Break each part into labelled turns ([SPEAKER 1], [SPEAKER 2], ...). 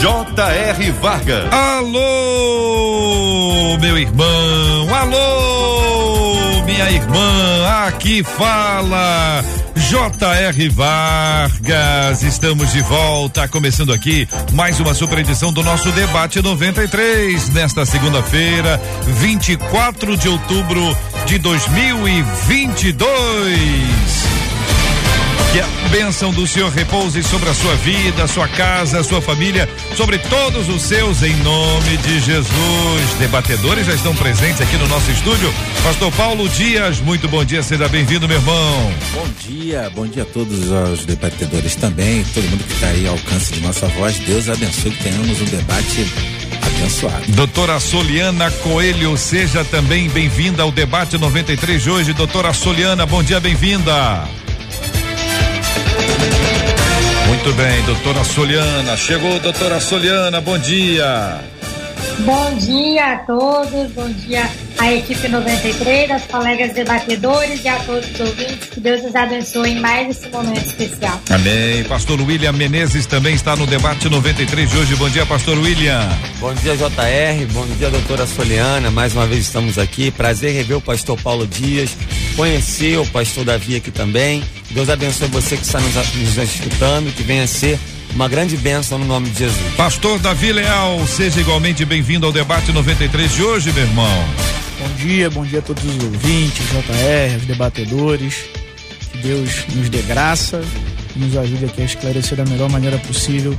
[SPEAKER 1] J.R. Vargas.
[SPEAKER 2] Alô, meu irmão. Alô, minha irmã. Aqui fala J.R. Vargas, estamos de volta, começando aqui mais uma super edição do nosso debate 93, nesta segunda-feira, 24 de outubro de 2022. Que a bênção do Senhor repouse sobre a sua vida, sua casa, sua família, sobre todos os seus, em nome de Jesus. Debatedores já estão presentes aqui no nosso estúdio. Pastor Paulo Dias, muito bom dia, seja bem-vindo, meu irmão.
[SPEAKER 3] Bom dia, bom dia a todos os debatedores também, todo mundo que está aí ao alcance de nossa voz. Deus abençoe que tenhamos um debate abençoado.
[SPEAKER 2] Doutora Soliana Coelho, seja também bem-vinda ao debate 93 de hoje. Doutora Soliana, bom dia, bem-vinda. Muito bem, doutora Soliana. Chegou, doutora Soliana, bom dia.
[SPEAKER 4] Bom dia a todos, bom dia à equipe 93, aos colegas debatedores e a todos os ouvintes. Que Deus os abençoe em mais esse momento especial.
[SPEAKER 2] Amém. Pastor William Menezes também está no debate 93 de hoje. Bom dia, pastor William.
[SPEAKER 5] Bom dia, JR. Bom dia, doutora Soliana. Mais uma vez estamos aqui. Prazer rever o pastor Paulo Dias, conhecer o pastor Davi aqui também. Deus abençoe você que está nos, nos escutando, que venha ser uma grande bênção no nome de Jesus.
[SPEAKER 2] Pastor Davi Leal, seja igualmente bem-vindo ao debate 93 de hoje, meu irmão.
[SPEAKER 6] Bom dia, bom dia a todos os ouvintes, JR, os debatedores. Que Deus nos dê graça e nos ajude aqui a esclarecer da melhor maneira possível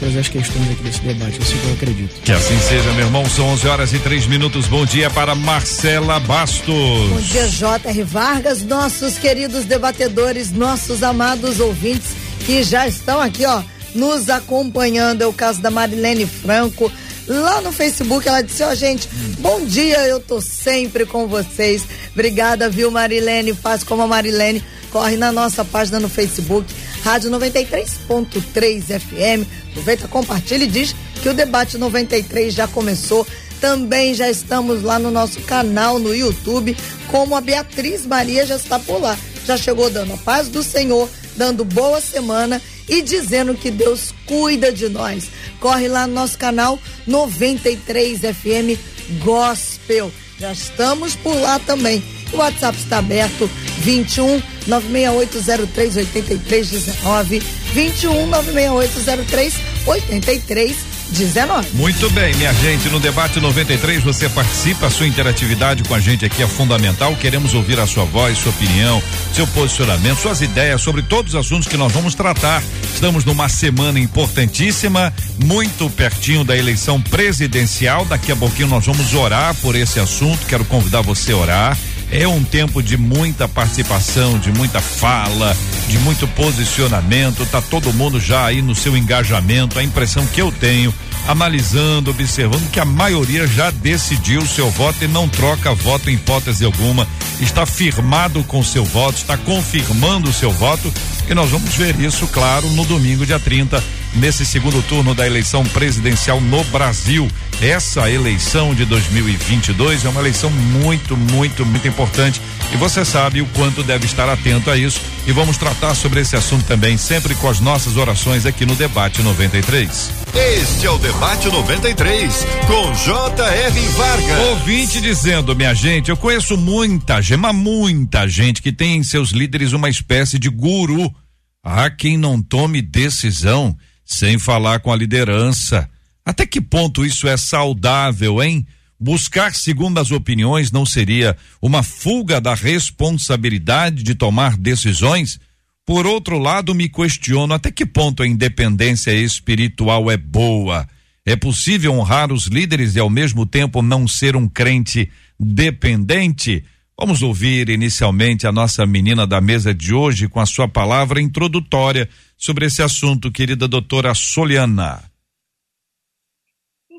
[SPEAKER 6] todas as questões aqui desse debate. É assim que eu acredito.
[SPEAKER 2] Que assim seja, meu irmão. São 11 horas e 3 minutos. Bom dia para Marcela Bastos.
[SPEAKER 7] Bom dia, J.R. Vargas, nossos queridos debatedores, nossos amados ouvintes que já estão aqui, ó, nos acompanhando. É o caso da Marilene Franco. Lá no Facebook, ela disse: Ó, oh, gente, bom dia, eu tô sempre com vocês. Obrigada, viu, Marilene? Faz como a Marilene. Corre na nossa página no Facebook, Rádio 93.3 FM. Aproveita, compartilha e diz que o debate 93 já começou. Também já estamos lá no nosso canal no YouTube, como a Beatriz Maria já está por lá. Já chegou dando a paz do Senhor, dando boa semana e dizendo que Deus cuida de nós. Corre lá no nosso canal 93 FM Gospel. Já estamos por lá também. O WhatsApp está aberto 21 96803 8319 21 96803 8319 19.
[SPEAKER 2] Muito bem, minha gente, no debate 93 você participa, a sua interatividade com a gente aqui é fundamental. Queremos ouvir a sua voz, sua opinião, seu posicionamento, suas ideias sobre todos os assuntos que nós vamos tratar. Estamos numa semana importantíssima, muito pertinho da eleição presidencial. Daqui a pouquinho nós vamos orar por esse assunto. Quero convidar você a orar. É um tempo de muita participação, de muita fala, de muito posicionamento. Tá todo mundo já aí no seu engajamento. A impressão que eu tenho, analisando, observando que a maioria já decidiu o seu voto e não troca voto em hipótese alguma. Está firmado com seu voto, está confirmando o seu voto. E nós vamos ver isso, claro, no domingo, dia 30, nesse segundo turno da eleição presidencial no Brasil. Essa eleição de 2022 é uma eleição muito, muito, muito importante e você sabe o quanto deve estar atento a isso. E vamos tratar sobre esse assunto também, sempre com as nossas orações aqui no Debate 93.
[SPEAKER 1] Este é o Debate 93, com J.R. Vargas.
[SPEAKER 2] Ouvinte dizendo, minha gente, eu conheço muita gente, mas muita gente que tem em seus líderes uma espécie de guru. Há quem não tome decisão sem falar com a liderança. Até que ponto isso é saudável, hein? Buscar segundo as opiniões não seria uma fuga da responsabilidade de tomar decisões? Por outro lado, me questiono até que ponto a independência espiritual é boa. É possível honrar os líderes e ao mesmo tempo não ser um crente dependente? Vamos ouvir inicialmente a nossa menina da mesa de hoje com a sua palavra introdutória sobre esse assunto, querida doutora Soliana.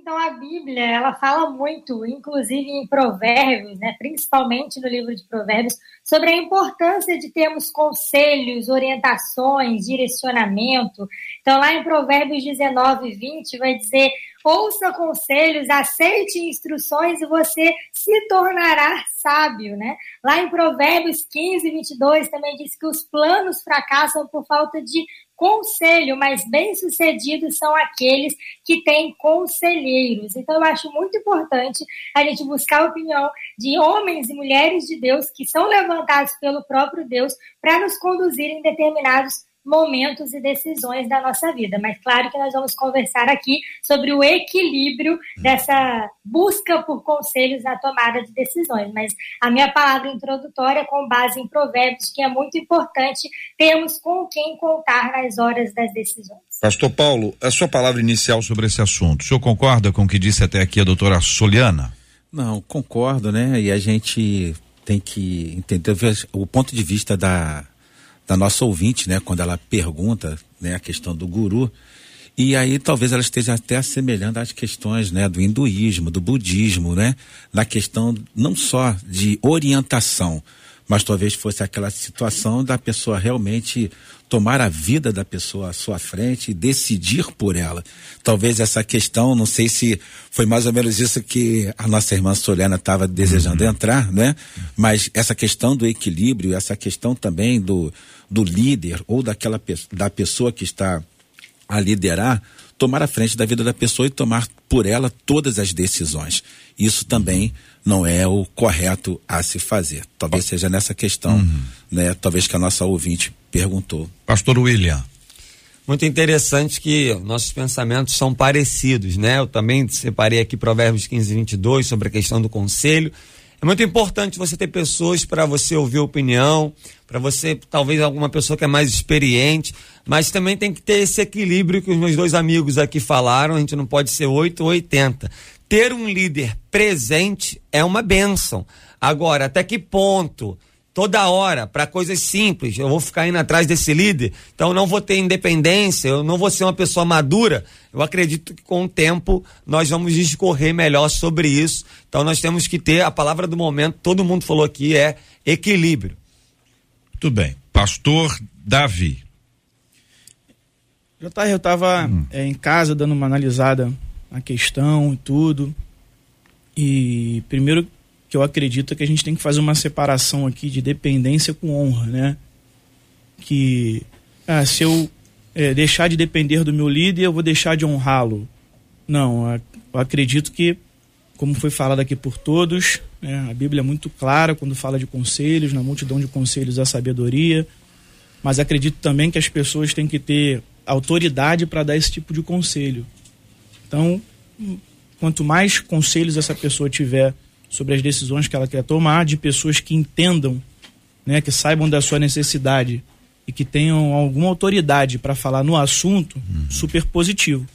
[SPEAKER 4] Então a Bíblia, ela fala muito, inclusive em Provérbios, né, principalmente no livro de Provérbios, sobre a importância de termos conselhos, orientações, direcionamento. Então lá em Provérbios 19, 20 vai dizer: ouça conselhos, aceite instruções e você se tornará sábio, né? Lá em Provérbios 15, 22 também diz que os planos fracassam por falta de conselho, mas bem-sucedidos são aqueles que têm conselheiros. Então, eu acho muito importante a gente buscar a opinião de homens e mulheres de Deus que são levantados pelo próprio Deus para nos conduzir em determinados momentos e decisões da nossa vida. Mas claro que nós vamos conversar aqui sobre o equilíbrio dessa busca por conselhos na tomada de decisões. Mas a minha palavra introdutória é com base em provérbios, que é muito importante termos com quem contar nas horas das decisões.
[SPEAKER 2] Pastor Paulo, a sua palavra inicial sobre esse assunto, o senhor concorda com o que disse até aqui a doutora Soliana?
[SPEAKER 3] Não, concordo, né? E a gente tem que entender o ponto de vista da da nossa ouvinte, né, quando ela pergunta, né, a questão do guru. E aí talvez ela esteja até assemelhando às questões, né, do hinduísmo, do budismo, né, na questão não só de orientação, mas talvez fosse aquela situação da pessoa realmente tomar a vida da pessoa à sua frente e decidir por ela. Talvez essa questão, não sei se foi mais ou menos isso que a nossa irmã Solena estava desejando uhum. entrar, né? Mas essa questão do equilíbrio, essa questão também do, do líder ou daquela da pessoa que está a liderar, tomar a frente da vida da pessoa e tomar por ela todas as decisões. Isso também não é o correto a se fazer. Talvez seja nessa questão, uhum. né? Talvez que a nossa ouvinte perguntou.
[SPEAKER 2] Pastor William.
[SPEAKER 5] Muito interessante que nossos pensamentos são parecidos, né? Eu também separei aqui Provérbios 15 e 22 sobre a questão do conselho. É muito importante você ter pessoas para você ouvir opinião, para você, talvez alguma pessoa que é mais experiente, mas também tem que ter esse equilíbrio que os meus dois amigos aqui falaram, a gente não pode ser 8 ou 80. Ter um líder presente é uma benção. Agora, até que ponto? Toda hora, para coisas simples, eu vou ficar indo atrás desse líder, então não vou ter independência, eu não vou ser uma pessoa madura. Eu acredito que com o tempo nós vamos discorrer melhor sobre isso. Então nós temos que ter a palavra do momento, todo mundo falou aqui, é equilíbrio.
[SPEAKER 2] Muito bem. Pastor Davi.
[SPEAKER 6] Eu estava hum. é, em casa dando uma analisada na questão e tudo. E primeiro que eu acredito que a gente tem que fazer uma separação aqui de dependência com honra, né? Que ah, se eu é, deixar de depender do meu líder, eu vou deixar de honrá-lo. Não, eu acredito que, como foi falado aqui por todos, né, a Bíblia é muito clara quando fala de conselhos, na multidão de conselhos a sabedoria, mas acredito também que as pessoas têm que ter autoridade para dar esse tipo de conselho. Então, quanto mais conselhos essa pessoa tiver sobre as decisões que ela quer tomar, de pessoas que entendam, né, que saibam da sua necessidade e que tenham alguma autoridade para falar no assunto, uhum. super positivo.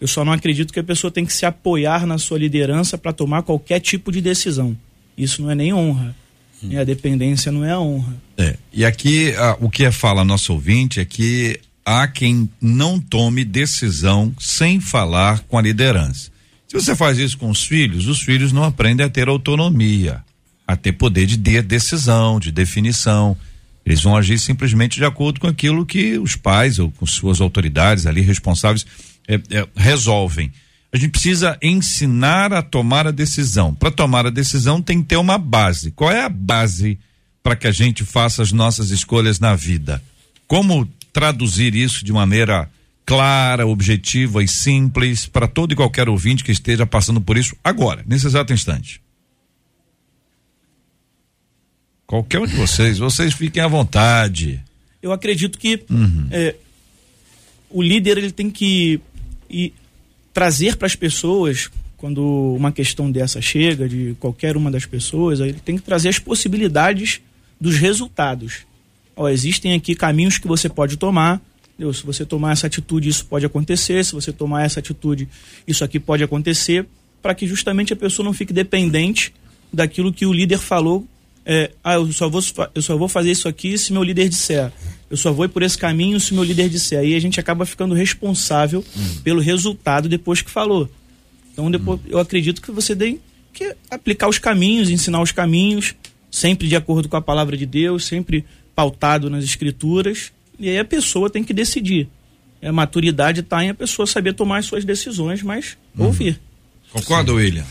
[SPEAKER 6] Eu só não acredito que a pessoa tem que se apoiar na sua liderança para tomar qualquer tipo de decisão. Isso não é nem honra. Uhum. A dependência não é a honra.
[SPEAKER 2] É. E aqui o que fala nosso ouvinte é que há quem não tome decisão sem falar com a liderança. Se você faz isso com os filhos, os filhos não aprendem a ter autonomia, a ter poder de decisão, de definição. Eles vão agir simplesmente de acordo com aquilo que os pais ou com suas autoridades ali responsáveis é, é, resolvem. A gente precisa ensinar a tomar a decisão. Para tomar a decisão tem que ter uma base. Qual é a base para que a gente faça as nossas escolhas na vida? Como traduzir isso de maneira clara, objetiva e simples para todo e qualquer ouvinte que esteja passando por isso agora, nesse exato instante. Qualquer um de vocês, vocês fiquem à vontade.
[SPEAKER 6] Eu acredito que uhum. é, o líder ele tem que ir, trazer para as pessoas quando uma questão dessa chega de qualquer uma das pessoas, ele tem que trazer as possibilidades dos resultados. Ó, existem aqui caminhos que você pode tomar Deus, se você tomar essa atitude, isso pode acontecer, se você tomar essa atitude, isso aqui pode acontecer, para que justamente a pessoa não fique dependente daquilo que o líder falou. É, ah, eu só, vou, eu só vou fazer isso aqui se meu líder disser. Eu só vou ir por esse caminho se meu líder disser. Aí a gente acaba ficando responsável uhum. pelo resultado depois que falou. Então depois eu acredito que você tem que aplicar os caminhos, ensinar os caminhos, sempre de acordo com a palavra de Deus, sempre pautado nas escrituras, e aí a pessoa tem que decidir. A maturidade está em a pessoa saber tomar as suas decisões, mas ouvir.
[SPEAKER 2] Concorda, William?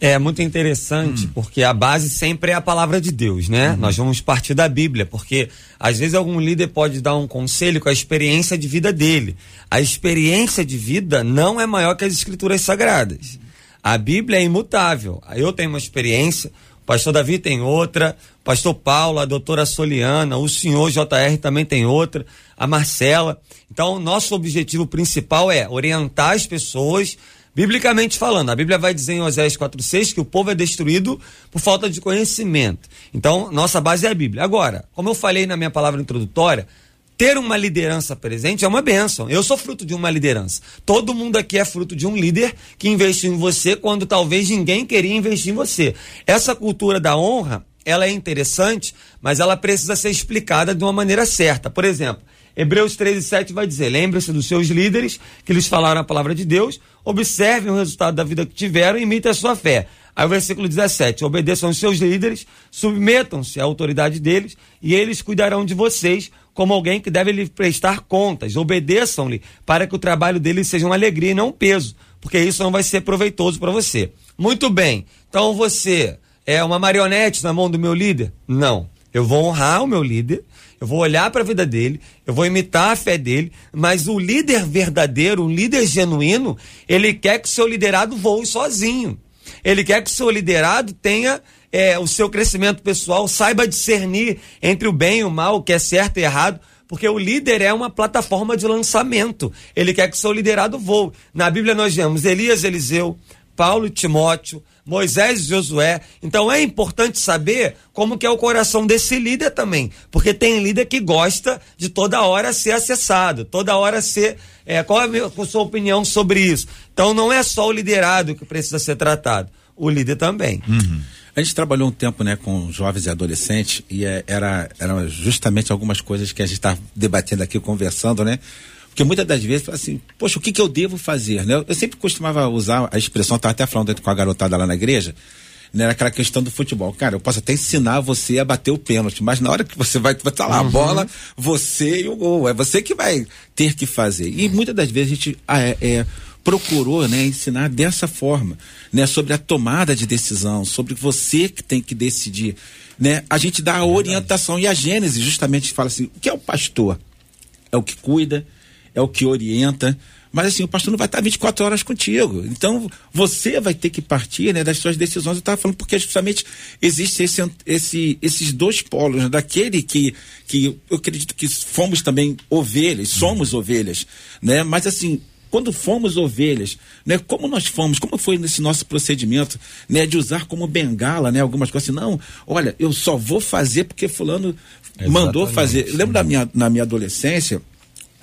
[SPEAKER 5] É muito interessante, porque a base sempre é a palavra de Deus, né? Nós vamos partir da Bíblia, porque às vezes algum líder pode dar um conselho com a experiência de vida dele. A experiência de vida não é maior que as escrituras sagradas. A Bíblia é imutável. Eu tenho uma experiência, o pastor Davi tem outra, pastor Paulo, a doutora Soliana, o senhor JR também tem outra, a Marcela. Então, nosso objetivo principal é orientar as pessoas Biblicamente falando, a Bíblia vai dizer em Oséias 4,6 que o povo é destruído por falta de conhecimento. Então, nossa base é a Bíblia. Agora, como eu falei na minha palavra introdutória, ter uma liderança presente é uma bênção. Eu sou fruto de uma liderança. Todo mundo aqui é fruto de um líder que investiu em você quando talvez ninguém queria investir em você. Essa cultura da honra, ela é interessante, mas ela precisa ser explicada de uma maneira certa. Por exemplo, Hebreus 13, 7 vai dizer: lembre-se dos seus líderes que lhes falaram a palavra de Deus, observem o resultado da vida que tiveram e imitem a sua fé. Aí o versículo 17: obedeçam aos seus líderes, submetam-se à autoridade deles e eles cuidarão de vocês como alguém que deve lhe prestar contas. Obedeçam-lhe para que o trabalho deles seja uma alegria e não um peso, porque isso não vai ser proveitoso para você. Muito bem, então você é uma marionete na mão do meu líder? Não. Eu vou honrar o meu líder eu vou olhar para a vida dele, eu vou imitar a fé dele, mas o líder verdadeiro, o líder genuíno, ele quer que o seu liderado voe sozinho. Ele quer que o seu liderado tenha é, o seu crescimento pessoal, saiba discernir entre o bem e o mal, o que é certo e errado, porque o líder é uma plataforma de lançamento. Ele quer que o seu liderado voe. Na Bíblia nós vemos Elias, Eliseu, Paulo e Timóteo, Moisés e Josué. Então é importante saber como que é o coração desse líder também, porque tem líder que gosta de toda hora ser acessado, toda hora ser. É, qual é a, minha, a sua opinião sobre isso? Então não é só o liderado que precisa ser tratado, o líder também.
[SPEAKER 3] Uhum. A gente trabalhou um tempo né, com jovens e adolescentes e é, era, era justamente algumas coisas que a gente está debatendo aqui, conversando, né? Porque muitas das vezes, assim, poxa, o que, que eu devo fazer? Né? Eu sempre costumava usar a expressão, estava até falando com a garotada lá na igreja, né, aquela questão do futebol. Cara, eu posso até ensinar você a bater o pênalti, mas na hora que você vai botar lá uhum. a bola, você e o gol. É você que vai ter que fazer. E muitas das vezes a gente ah, é, é, procurou né, ensinar dessa forma, né, sobre a tomada de decisão, sobre você que tem que decidir. Né? A gente dá a orientação e a Gênesis justamente fala assim: o que é o pastor? É o que cuida, é o que orienta. Mas assim, o pastor não vai estar 24 horas contigo. Então, você vai ter que partir né, das suas decisões. Eu estava falando porque justamente existe esse, esse, esses dois polos, né, daquele que, que eu acredito que fomos também ovelhas, somos ovelhas, né? Mas assim, quando fomos ovelhas, né? Como nós fomos, como foi nesse nosso procedimento, né? De usar como bengala, né? Algumas coisas assim, não, olha, eu só vou fazer porque fulano Exatamente. mandou fazer. Eu lembro da minha, na minha adolescência,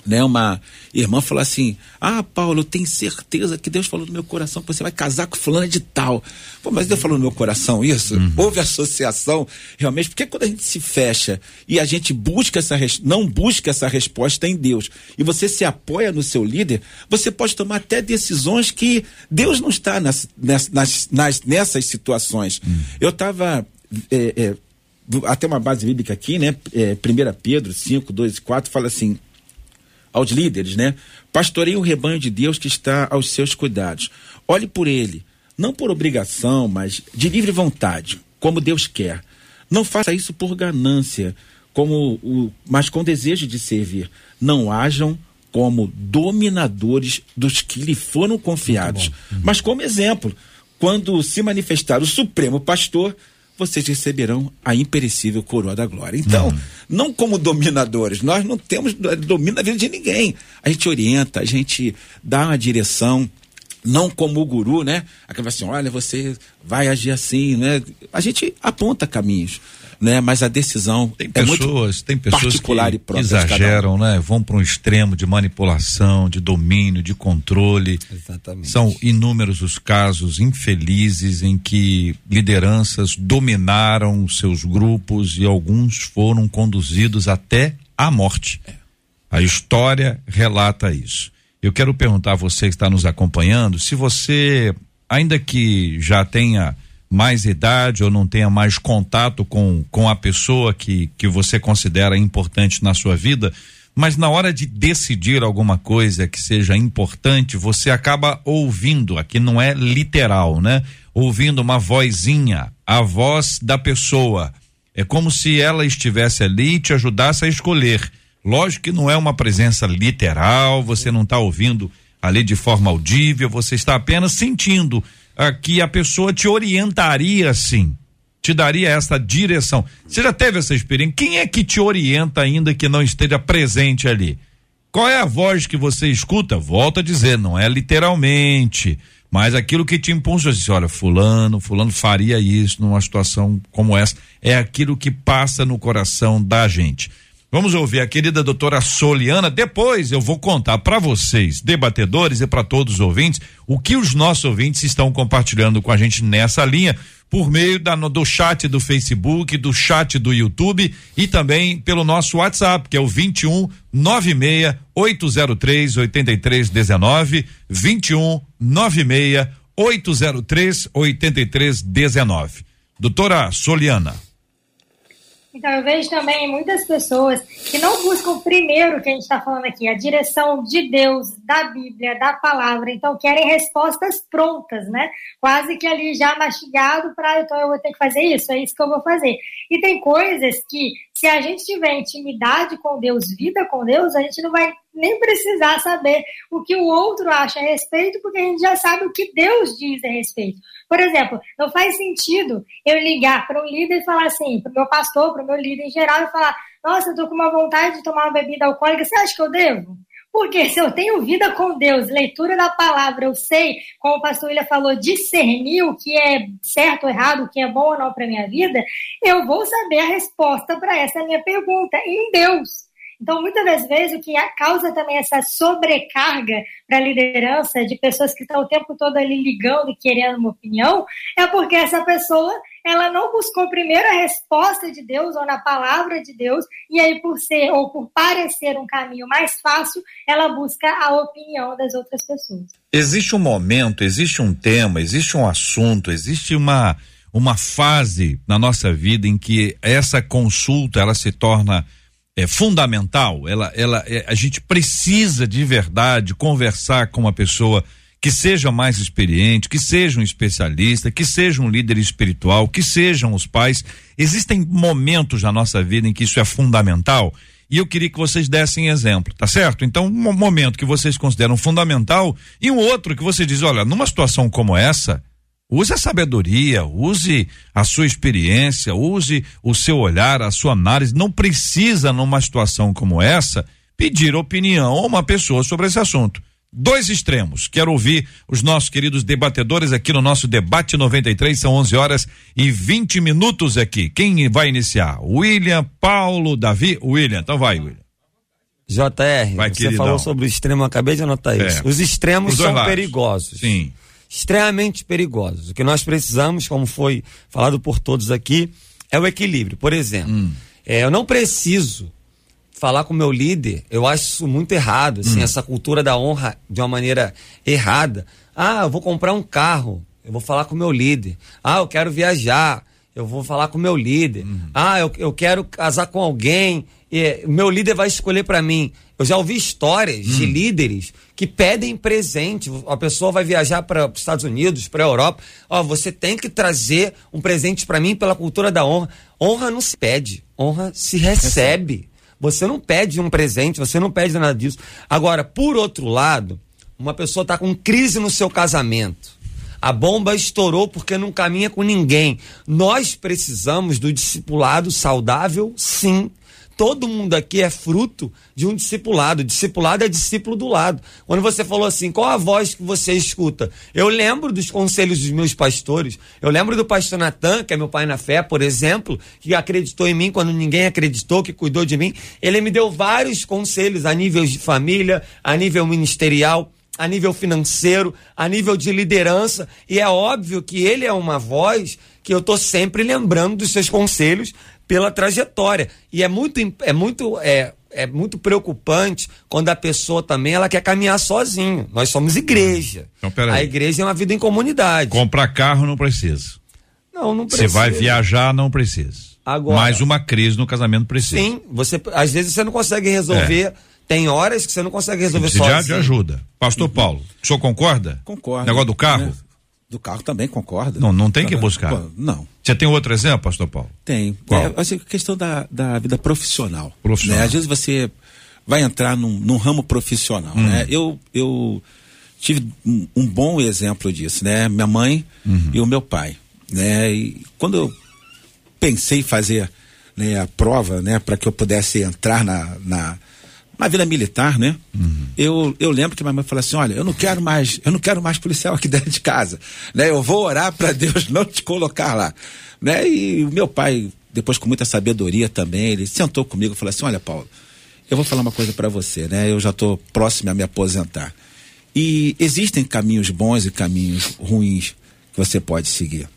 [SPEAKER 3] né, uma irmã falou assim: Ah, Paulo, eu tenho certeza que Deus falou no meu coração que você vai casar com fulano de tal. Pô, mas Deus falou no meu coração isso? Uhum. Houve associação, realmente, porque quando a gente se fecha e a gente busca essa não busca essa resposta em Deus e você se apoia no seu líder, você pode tomar até decisões que Deus não está nas, nas, nas nessas situações. Uhum. Eu estava. É, é, até uma base bíblica aqui, né? É, 1 Pedro 5, 2 e 4 fala assim: aos líderes, né? Pastoreie o rebanho de Deus que está aos seus cuidados. Olhe por ele, não por obrigação, mas de livre vontade, como Deus quer. Não faça isso por ganância, como o, mas com desejo de servir. Não hajam como dominadores dos que lhe foram confiados, uhum. mas como exemplo, quando se manifestar o Supremo Pastor, vocês receberão a imperecível coroa da glória. Então, uhum. não como dominadores, nós não temos domínio da vida de ninguém. A gente orienta, a gente dá uma direção, não como o guru, né? Aquela assim, olha, você vai agir assim, né? A gente aponta caminhos né? Mas a decisão
[SPEAKER 2] tem é pessoas, tem pessoas particular que, que exageram, um. né? Vão para um extremo de manipulação, de domínio, de controle.
[SPEAKER 5] Exatamente.
[SPEAKER 2] São inúmeros os casos infelizes em que lideranças dominaram seus grupos e alguns foram conduzidos até à morte. É. A história relata isso. Eu quero perguntar a você que está nos acompanhando se você ainda que já tenha mais idade ou não tenha mais contato com, com a pessoa que, que você considera importante na sua vida, mas na hora de decidir alguma coisa que seja importante, você acaba ouvindo, aqui não é literal, né? Ouvindo uma vozinha, a voz da pessoa. É como se ela estivesse ali e te ajudasse a escolher. Lógico que não é uma presença literal, você não está ouvindo ali de forma audível, você está apenas sentindo ah, que a pessoa te orientaria assim, te daria essa direção. Você já teve essa experiência? Quem é que te orienta ainda que não esteja presente ali? Qual é a voz que você escuta? Volto a dizer, não é literalmente, mas aquilo que te impulsa, disse, olha, fulano, fulano faria isso numa situação como essa, é aquilo que passa no coração da gente. Vamos ouvir a querida doutora Soliana. Depois eu vou contar para vocês, debatedores e para todos os ouvintes, o que os nossos ouvintes estão compartilhando com a gente nessa linha, por meio da, do chat do Facebook, do chat do YouTube e também pelo nosso WhatsApp, que é o 21 96 803 8319. 21 96 803 8319. Doutora Soliana.
[SPEAKER 4] Então, eu vejo também muitas pessoas que não buscam primeiro o que a gente está falando aqui, a direção de Deus, da Bíblia, da palavra. Então, querem respostas prontas, né? Quase que ali já mastigado para, então eu vou ter que fazer isso, é isso que eu vou fazer. E tem coisas que, se a gente tiver intimidade com Deus, vida com Deus, a gente não vai nem precisar saber o que o outro acha a respeito, porque a gente já sabe o que Deus diz a respeito. Por exemplo, não faz sentido eu ligar para um líder e falar assim, para o meu pastor, para o meu líder em geral, e falar: Nossa, eu estou com uma vontade de tomar uma bebida alcoólica, você acha que eu devo? Porque se eu tenho vida com Deus, leitura da palavra, eu sei, como o pastor William falou, discernir o que é certo ou errado, o que é bom ou não para minha vida, eu vou saber a resposta para essa minha pergunta em Deus. Então, muitas das vezes, o que causa também essa sobrecarga para a liderança de pessoas que estão o tempo todo ali ligando e querendo uma opinião, é porque essa pessoa ela não buscou primeiro a resposta de Deus ou na palavra de Deus, e aí por ser ou por parecer um caminho mais fácil, ela busca a opinião das outras pessoas.
[SPEAKER 2] Existe um momento, existe um tema, existe um assunto, existe uma uma fase na nossa vida em que essa consulta ela se torna é fundamental. Ela, ela, é, a gente precisa de verdade conversar com uma pessoa que seja mais experiente, que seja um especialista, que seja um líder espiritual, que sejam os pais. Existem momentos na nossa vida em que isso é fundamental. E eu queria que vocês dessem exemplo, tá certo? Então, um momento que vocês consideram fundamental e um outro que você diz, olha, numa situação como essa, Use a sabedoria, use a sua experiência, use o seu olhar, a sua análise. Não precisa, numa situação como essa, pedir opinião a uma pessoa sobre esse assunto. Dois extremos. Quero ouvir os nossos queridos debatedores aqui no nosso debate 93. São 11 horas e 20 minutos aqui. Quem vai iniciar? William, Paulo, Davi? William, então vai, William.
[SPEAKER 5] JR, vai, você queridão. falou sobre o extremo, acabei de anotar isso. É. Os extremos Os são lados. perigosos.
[SPEAKER 2] Sim
[SPEAKER 5] extremamente perigosos. O que nós precisamos, como foi falado por todos aqui, é o equilíbrio. Por exemplo, hum. é, eu não preciso falar com o meu líder, eu acho isso muito errado, assim, hum. essa cultura da honra de uma maneira errada. Ah, eu vou comprar um carro, eu vou falar com o meu líder. Ah, eu quero viajar, eu vou falar com o meu líder. Uhum. Ah, eu, eu quero casar com alguém, e meu líder vai escolher para mim. Eu já ouvi histórias hum. de líderes que pedem presente. A pessoa vai viajar para os Estados Unidos, para a Europa. Ó, você tem que trazer um presente para mim pela cultura da honra. Honra não se pede, honra se recebe. Você não pede um presente, você não pede nada disso. Agora, por outro lado, uma pessoa está com crise no seu casamento. A bomba estourou porque não caminha com ninguém. Nós precisamos do discipulado saudável, sim todo mundo aqui é fruto de um discipulado. Discipulado é discípulo do lado. Quando você falou assim, qual a voz que você escuta? Eu lembro dos conselhos dos meus pastores. Eu lembro do pastor Natan, que é meu pai na fé, por exemplo, que acreditou em mim quando ninguém acreditou, que cuidou de mim. Ele me deu vários conselhos a nível de família, a nível ministerial a nível financeiro, a nível de liderança, e é óbvio que ele é uma voz que eu estou sempre lembrando dos seus conselhos pela trajetória. E é muito, é muito é, é muito preocupante quando a pessoa também ela quer caminhar sozinho. Nós somos igreja.
[SPEAKER 2] Então, peraí.
[SPEAKER 5] A igreja é uma vida em comunidade.
[SPEAKER 2] Comprar carro não precisa.
[SPEAKER 5] Não, não
[SPEAKER 2] Você
[SPEAKER 5] precisa.
[SPEAKER 2] vai viajar, não precisa.
[SPEAKER 5] Agora-
[SPEAKER 2] Mais uma crise no casamento precisa.
[SPEAKER 5] Sim, você às vezes você não consegue resolver. Tem horas que você não consegue resolver sozinho.
[SPEAKER 2] de ajuda. Pastor Paulo, o senhor concorda?
[SPEAKER 3] Concordo.
[SPEAKER 2] Negócio do carro?
[SPEAKER 3] Né? Do carro também concordo.
[SPEAKER 2] Não, não tem que buscar.
[SPEAKER 3] Não.
[SPEAKER 2] Você tem outro exemplo, pastor Paulo?
[SPEAKER 3] Tem.
[SPEAKER 2] Qual?
[SPEAKER 3] É, assim, questão da, da vida profissional.
[SPEAKER 2] Profissional.
[SPEAKER 3] né? Às vezes você vai entrar num, num ramo profissional.
[SPEAKER 2] Hum.
[SPEAKER 3] Né? Eu, eu tive um, um bom exemplo disso, né? Minha mãe
[SPEAKER 2] Uhum.
[SPEAKER 3] e o meu pai. Né? E quando eu pensei em fazer né, a prova né, para que eu pudesse entrar na, na, na vida militar, né?
[SPEAKER 2] Uhum.
[SPEAKER 3] Eu, eu lembro que minha mãe falou assim: olha, eu não quero mais, eu não quero mais policial aqui dentro de casa. Né? Eu vou orar para Deus não te colocar lá. Né? E o meu pai, depois com muita sabedoria também, ele sentou comigo e falou assim: olha, Paulo, eu vou falar uma coisa para você, né? Eu já estou próximo a me aposentar. E existem caminhos bons e caminhos ruins que você pode seguir.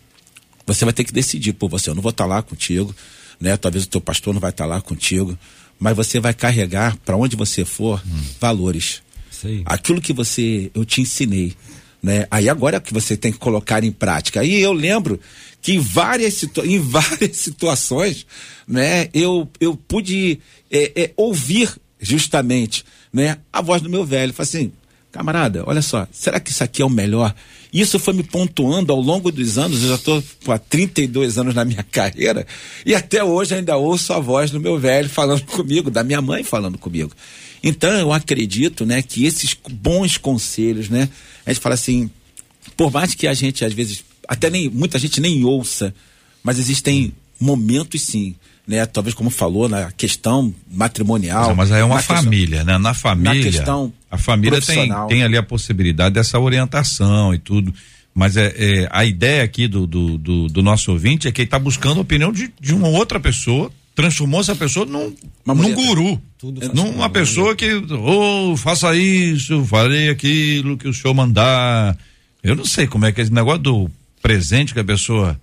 [SPEAKER 3] Você vai ter que decidir por você. Eu não vou estar lá contigo, né? Talvez o teu pastor não vai estar lá contigo, mas você vai carregar para onde você for valores.
[SPEAKER 5] Sei.
[SPEAKER 3] Aquilo que você eu te ensinei, né? Aí agora é que você tem que colocar em prática. Aí eu lembro que em várias, situa em várias situações, né? Eu eu pude é, é, ouvir justamente, né? A voz do meu velho, Falei assim, camarada, olha só, será que isso aqui é o melhor? Isso foi me pontuando ao longo dos anos, eu já estou há 32 anos na minha carreira, e até hoje ainda ouço a voz do meu velho falando comigo, da minha mãe falando comigo. Então eu acredito, né, que esses bons conselhos, né, a gente fala assim, por mais que a gente às vezes, até nem, muita gente nem ouça, mas existem momentos sim, né, talvez como falou na questão matrimonial.
[SPEAKER 2] Não, mas aí é uma
[SPEAKER 3] na questão-
[SPEAKER 2] família, né? Na família,
[SPEAKER 3] questão
[SPEAKER 2] a família tem, tem ali a possibilidade dessa orientação e tudo. Mas é, é, a ideia aqui do, do, do, do nosso ouvinte é que ele está buscando a opinião de, de uma outra pessoa, transformou essa pessoa num,
[SPEAKER 3] Uma
[SPEAKER 2] num guru. Numa pessoa que, oh, faça isso, farei aquilo que o senhor mandar. Eu não sei como é que é esse negócio do presente que a pessoa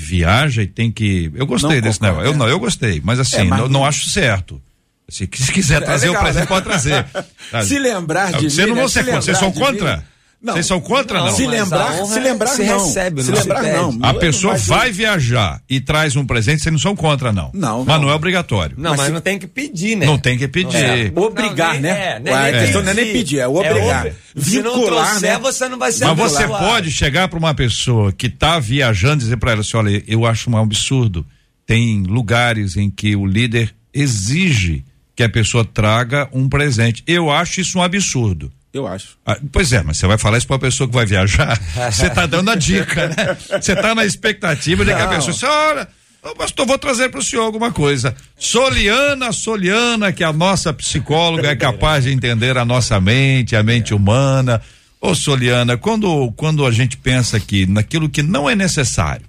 [SPEAKER 2] viaja e tem que. Eu gostei
[SPEAKER 3] Não
[SPEAKER 2] desse
[SPEAKER 3] concordo,
[SPEAKER 2] negócio. Eu não, eu gostei, mas assim,
[SPEAKER 3] É, mas-
[SPEAKER 2] não, não acho certo. Se, se quiser trazer
[SPEAKER 3] legal,
[SPEAKER 2] o presente,
[SPEAKER 3] né?
[SPEAKER 2] pode trazer.
[SPEAKER 3] Se lembrar de
[SPEAKER 2] Você
[SPEAKER 3] mim,
[SPEAKER 2] não
[SPEAKER 3] né?
[SPEAKER 2] contra. Vocês são contra?
[SPEAKER 3] mim. Não.
[SPEAKER 2] Vocês são contra, não?
[SPEAKER 3] se
[SPEAKER 5] mas a
[SPEAKER 3] lembrar,
[SPEAKER 5] honra
[SPEAKER 3] se lembrar
[SPEAKER 5] se
[SPEAKER 3] não.
[SPEAKER 5] recebe,
[SPEAKER 3] se
[SPEAKER 5] não se
[SPEAKER 3] lembrar
[SPEAKER 5] pede.
[SPEAKER 3] não.
[SPEAKER 2] A pessoa
[SPEAKER 3] Mas-
[SPEAKER 2] vai viajar e traz um presente, vocês não são contra, não.
[SPEAKER 3] Não,
[SPEAKER 2] Mas
[SPEAKER 3] não.
[SPEAKER 2] não é obrigatório.
[SPEAKER 5] Não, mas, não tem que pedir, né?
[SPEAKER 2] Não tem que pedir.
[SPEAKER 5] É.
[SPEAKER 3] Obrigar,
[SPEAKER 5] Não,
[SPEAKER 3] né?
[SPEAKER 5] É, nem-
[SPEAKER 3] A
[SPEAKER 5] nem
[SPEAKER 3] questão não é nem pedir, é obrigar.
[SPEAKER 5] ob- Se não
[SPEAKER 3] Vincular,
[SPEAKER 5] trouxer,
[SPEAKER 3] né?
[SPEAKER 5] você não vai ser
[SPEAKER 2] Mas você pode chegar para uma pessoa que está viajando e dizer para ela assim: olha, eu acho um absurdo. Tem lugares em que o líder exige que a pessoa traga um presente. Eu acho isso um absurdo.
[SPEAKER 3] Eu acho.
[SPEAKER 2] Ah, pois é, mas você vai falar isso para a pessoa que vai viajar? Você está dando a dica, né? Você está na expectativa de que a pessoa, ô, pastor, vou trazer para o senhor alguma coisa. Soliana, Soliana, que a nossa psicóloga é capaz de entender a nossa mente, a mente humana. Ô, Soliana, quando, quando a gente pensa aqui naquilo que não é necessário,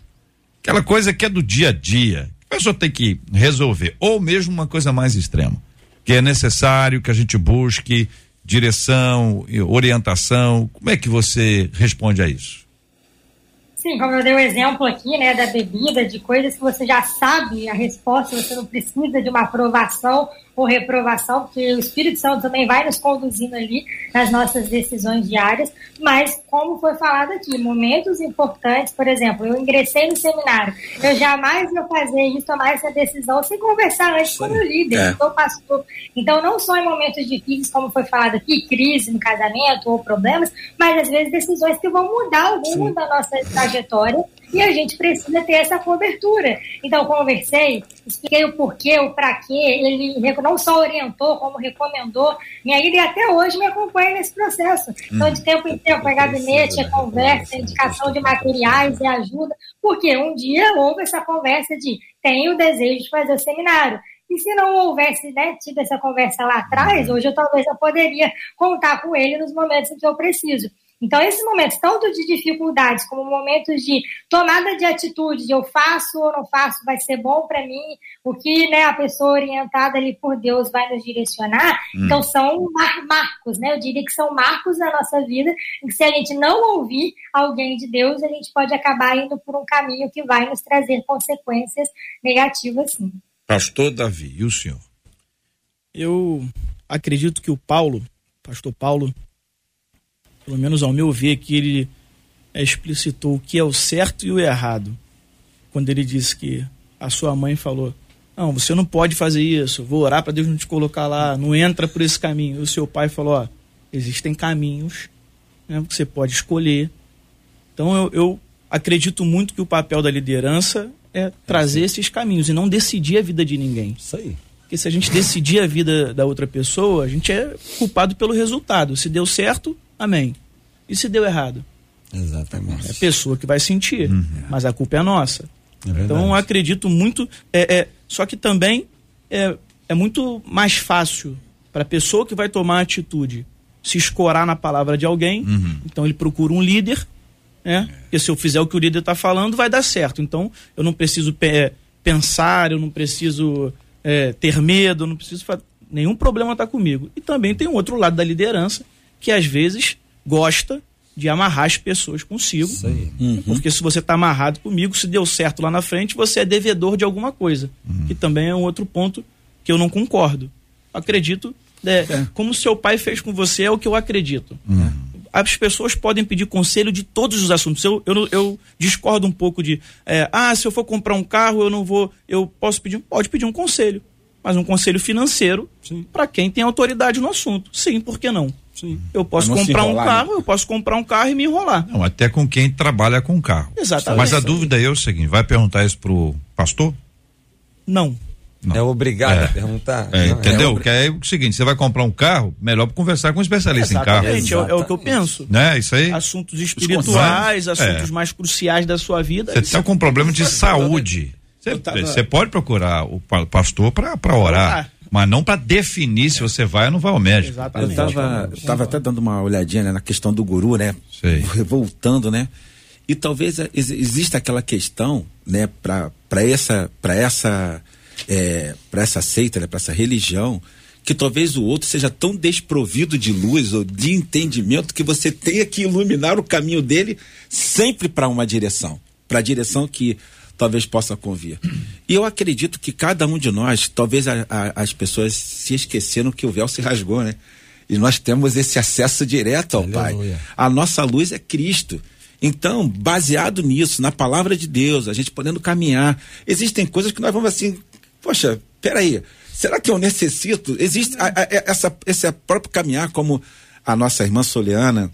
[SPEAKER 2] aquela coisa que é do dia a dia, que a pessoa tem que resolver, ou mesmo uma coisa mais extrema, que é necessário que a gente busque direção, orientação. Como é que você responde a isso?
[SPEAKER 4] Sim, como eu dei o exemplo aqui, né, da bebida, de coisas que você já sabe a resposta, você não precisa de uma aprovação ou reprovação, porque o Espírito Santo também vai nos conduzindo ali nas nossas decisões diárias, mas como foi falado aqui, momentos importantes, por exemplo, eu ingressei no seminário, eu jamais ia fazer isso, tomar essa decisão sem conversar antes com o meu líder,
[SPEAKER 3] É.
[SPEAKER 4] com o pastor. Então, não só em momentos difíceis, como foi falado aqui, crise no casamento ou problemas, mas às vezes decisões que vão mudar o rumo da nossa trajetória e a gente precisa ter essa cobertura. Então, conversei, expliquei o porquê, o para quê, ele não só orientou, como recomendou. Minha líder até hoje me acompanha nesse processo. Então, de tempo em tempo, é gabinete, é conversa, é indicação de materiais, é ajuda, porque um dia houve essa conversa de tenho o desejo de fazer o seminário. E se não houvesse né, tido essa conversa lá atrás, hoje eu talvez eu poderia contar com ele nos momentos em que eu preciso. Então, esses momentos, tanto de dificuldades como momentos de tomada de atitude, de eu faço ou não faço, vai ser bom para mim, o que né, a pessoa orientada ali por Deus vai nos direcionar. Então, são mar- marcos, né? Eu diria que são marcos na nossa vida, em que se a gente não ouvir alguém de Deus, a gente pode acabar indo por um caminho que vai nos trazer consequências negativas, sim.
[SPEAKER 2] Pastor Davi, e o senhor?
[SPEAKER 6] Eu acredito que o Paulo, pastor Paulo, pelo menos ao meu ver, que ele explicitou o que é o certo e o errado. Quando ele disse que a sua mãe falou: Não, você não pode fazer isso, vou orar para Deus não te colocar lá, não entra por esse caminho. E o seu pai falou: Ó, existem caminhos né, que você pode escolher. Então eu, eu acredito muito que o papel da liderança é trazer esses caminhos e não decidir a vida de ninguém.
[SPEAKER 5] Isso aí.
[SPEAKER 6] Porque se a gente decidir a vida da outra pessoa, a gente é culpado pelo resultado. Se deu certo, amém. E se deu errado?
[SPEAKER 5] Exatamente.
[SPEAKER 6] É a pessoa que vai sentir,
[SPEAKER 2] Uhum.
[SPEAKER 6] mas a culpa é nossa.
[SPEAKER 5] É
[SPEAKER 6] então eu acredito muito. É, é, só que também é, é muito mais fácil para a pessoa que vai tomar a atitude se escorar na palavra de alguém.
[SPEAKER 2] Uhum.
[SPEAKER 6] Então ele procura um líder, né? Porque se eu fizer o que o líder está falando, vai dar certo. Então eu não preciso pe- pensar, eu não preciso é, ter medo, eu não preciso nenhum problema está comigo. E também tem um outro lado da liderança que às vezes gosta de amarrar as pessoas consigo.
[SPEAKER 5] Isso aí.
[SPEAKER 6] Porque se você está amarrado comigo, se deu certo lá na frente, você é devedor de alguma coisa. Que também é um outro ponto que eu não concordo. Acredito, é, como seu pai fez com você, é o que eu acredito. As pessoas podem pedir conselho de todos os assuntos. Eu, eu, eu discordo um pouco de, é, ah, se eu for comprar um carro, eu não vou, eu posso pedir, pode pedir um conselho, mas um conselho financeiro para quem tem autoridade no assunto. Sim, por que não?
[SPEAKER 5] Sim.
[SPEAKER 6] Eu posso comprar um
[SPEAKER 3] né?
[SPEAKER 6] carro, eu posso comprar um carro e me enrolar.
[SPEAKER 2] Não, até com quem trabalha com carro.
[SPEAKER 6] Exatamente.
[SPEAKER 2] Mas a dúvida é o seguinte: vai perguntar isso pro pastor?
[SPEAKER 6] Não.
[SPEAKER 2] Não.
[SPEAKER 5] É obrigado
[SPEAKER 2] É.
[SPEAKER 5] a perguntar.
[SPEAKER 2] É,
[SPEAKER 5] Não,
[SPEAKER 2] entendeu?
[SPEAKER 5] obri-
[SPEAKER 2] Que é o seguinte: você vai comprar um carro, melhor conversar com um especialista em carro.
[SPEAKER 6] Exatamente, é, o- é o que eu penso.
[SPEAKER 2] Né? Isso aí.
[SPEAKER 6] Assuntos espirituais,
[SPEAKER 2] É.
[SPEAKER 6] assuntos mais cruciais da sua vida.
[SPEAKER 2] Você está com um problema de saúde. Você,
[SPEAKER 6] tava-
[SPEAKER 2] você pode procurar o pa- pastor para orar,
[SPEAKER 6] orar.
[SPEAKER 2] Mas não para definir se você vai ou não vai ao médico.
[SPEAKER 3] Eu
[SPEAKER 6] Exatamente.
[SPEAKER 3] tava, eu tava até dando uma olhadinha né, na questão do guru, né?
[SPEAKER 2] Sei.
[SPEAKER 3] Voltando, né? E talvez ex- exista aquela questão, né, para essa para essa é, para essa seita, né, para essa religião, que talvez o outro seja tão desprovido de luz ou de entendimento que você tenha que iluminar o caminho dele sempre para uma direção, para a direção que talvez possa convir. E eu acredito que cada um de nós, talvez a- a- as pessoas se esqueceram que o véu se rasgou, né? E nós temos esse acesso direto ao Pai.
[SPEAKER 5] Aleluia.
[SPEAKER 3] A nossa luz é Cristo. Então, baseado nisso, na palavra de Deus, a gente podendo caminhar, existem coisas que nós vamos assim, poxa, peraí, será que eu necessito? Existe a- a- essa, esse próprio caminhar, como a nossa irmã Soliana,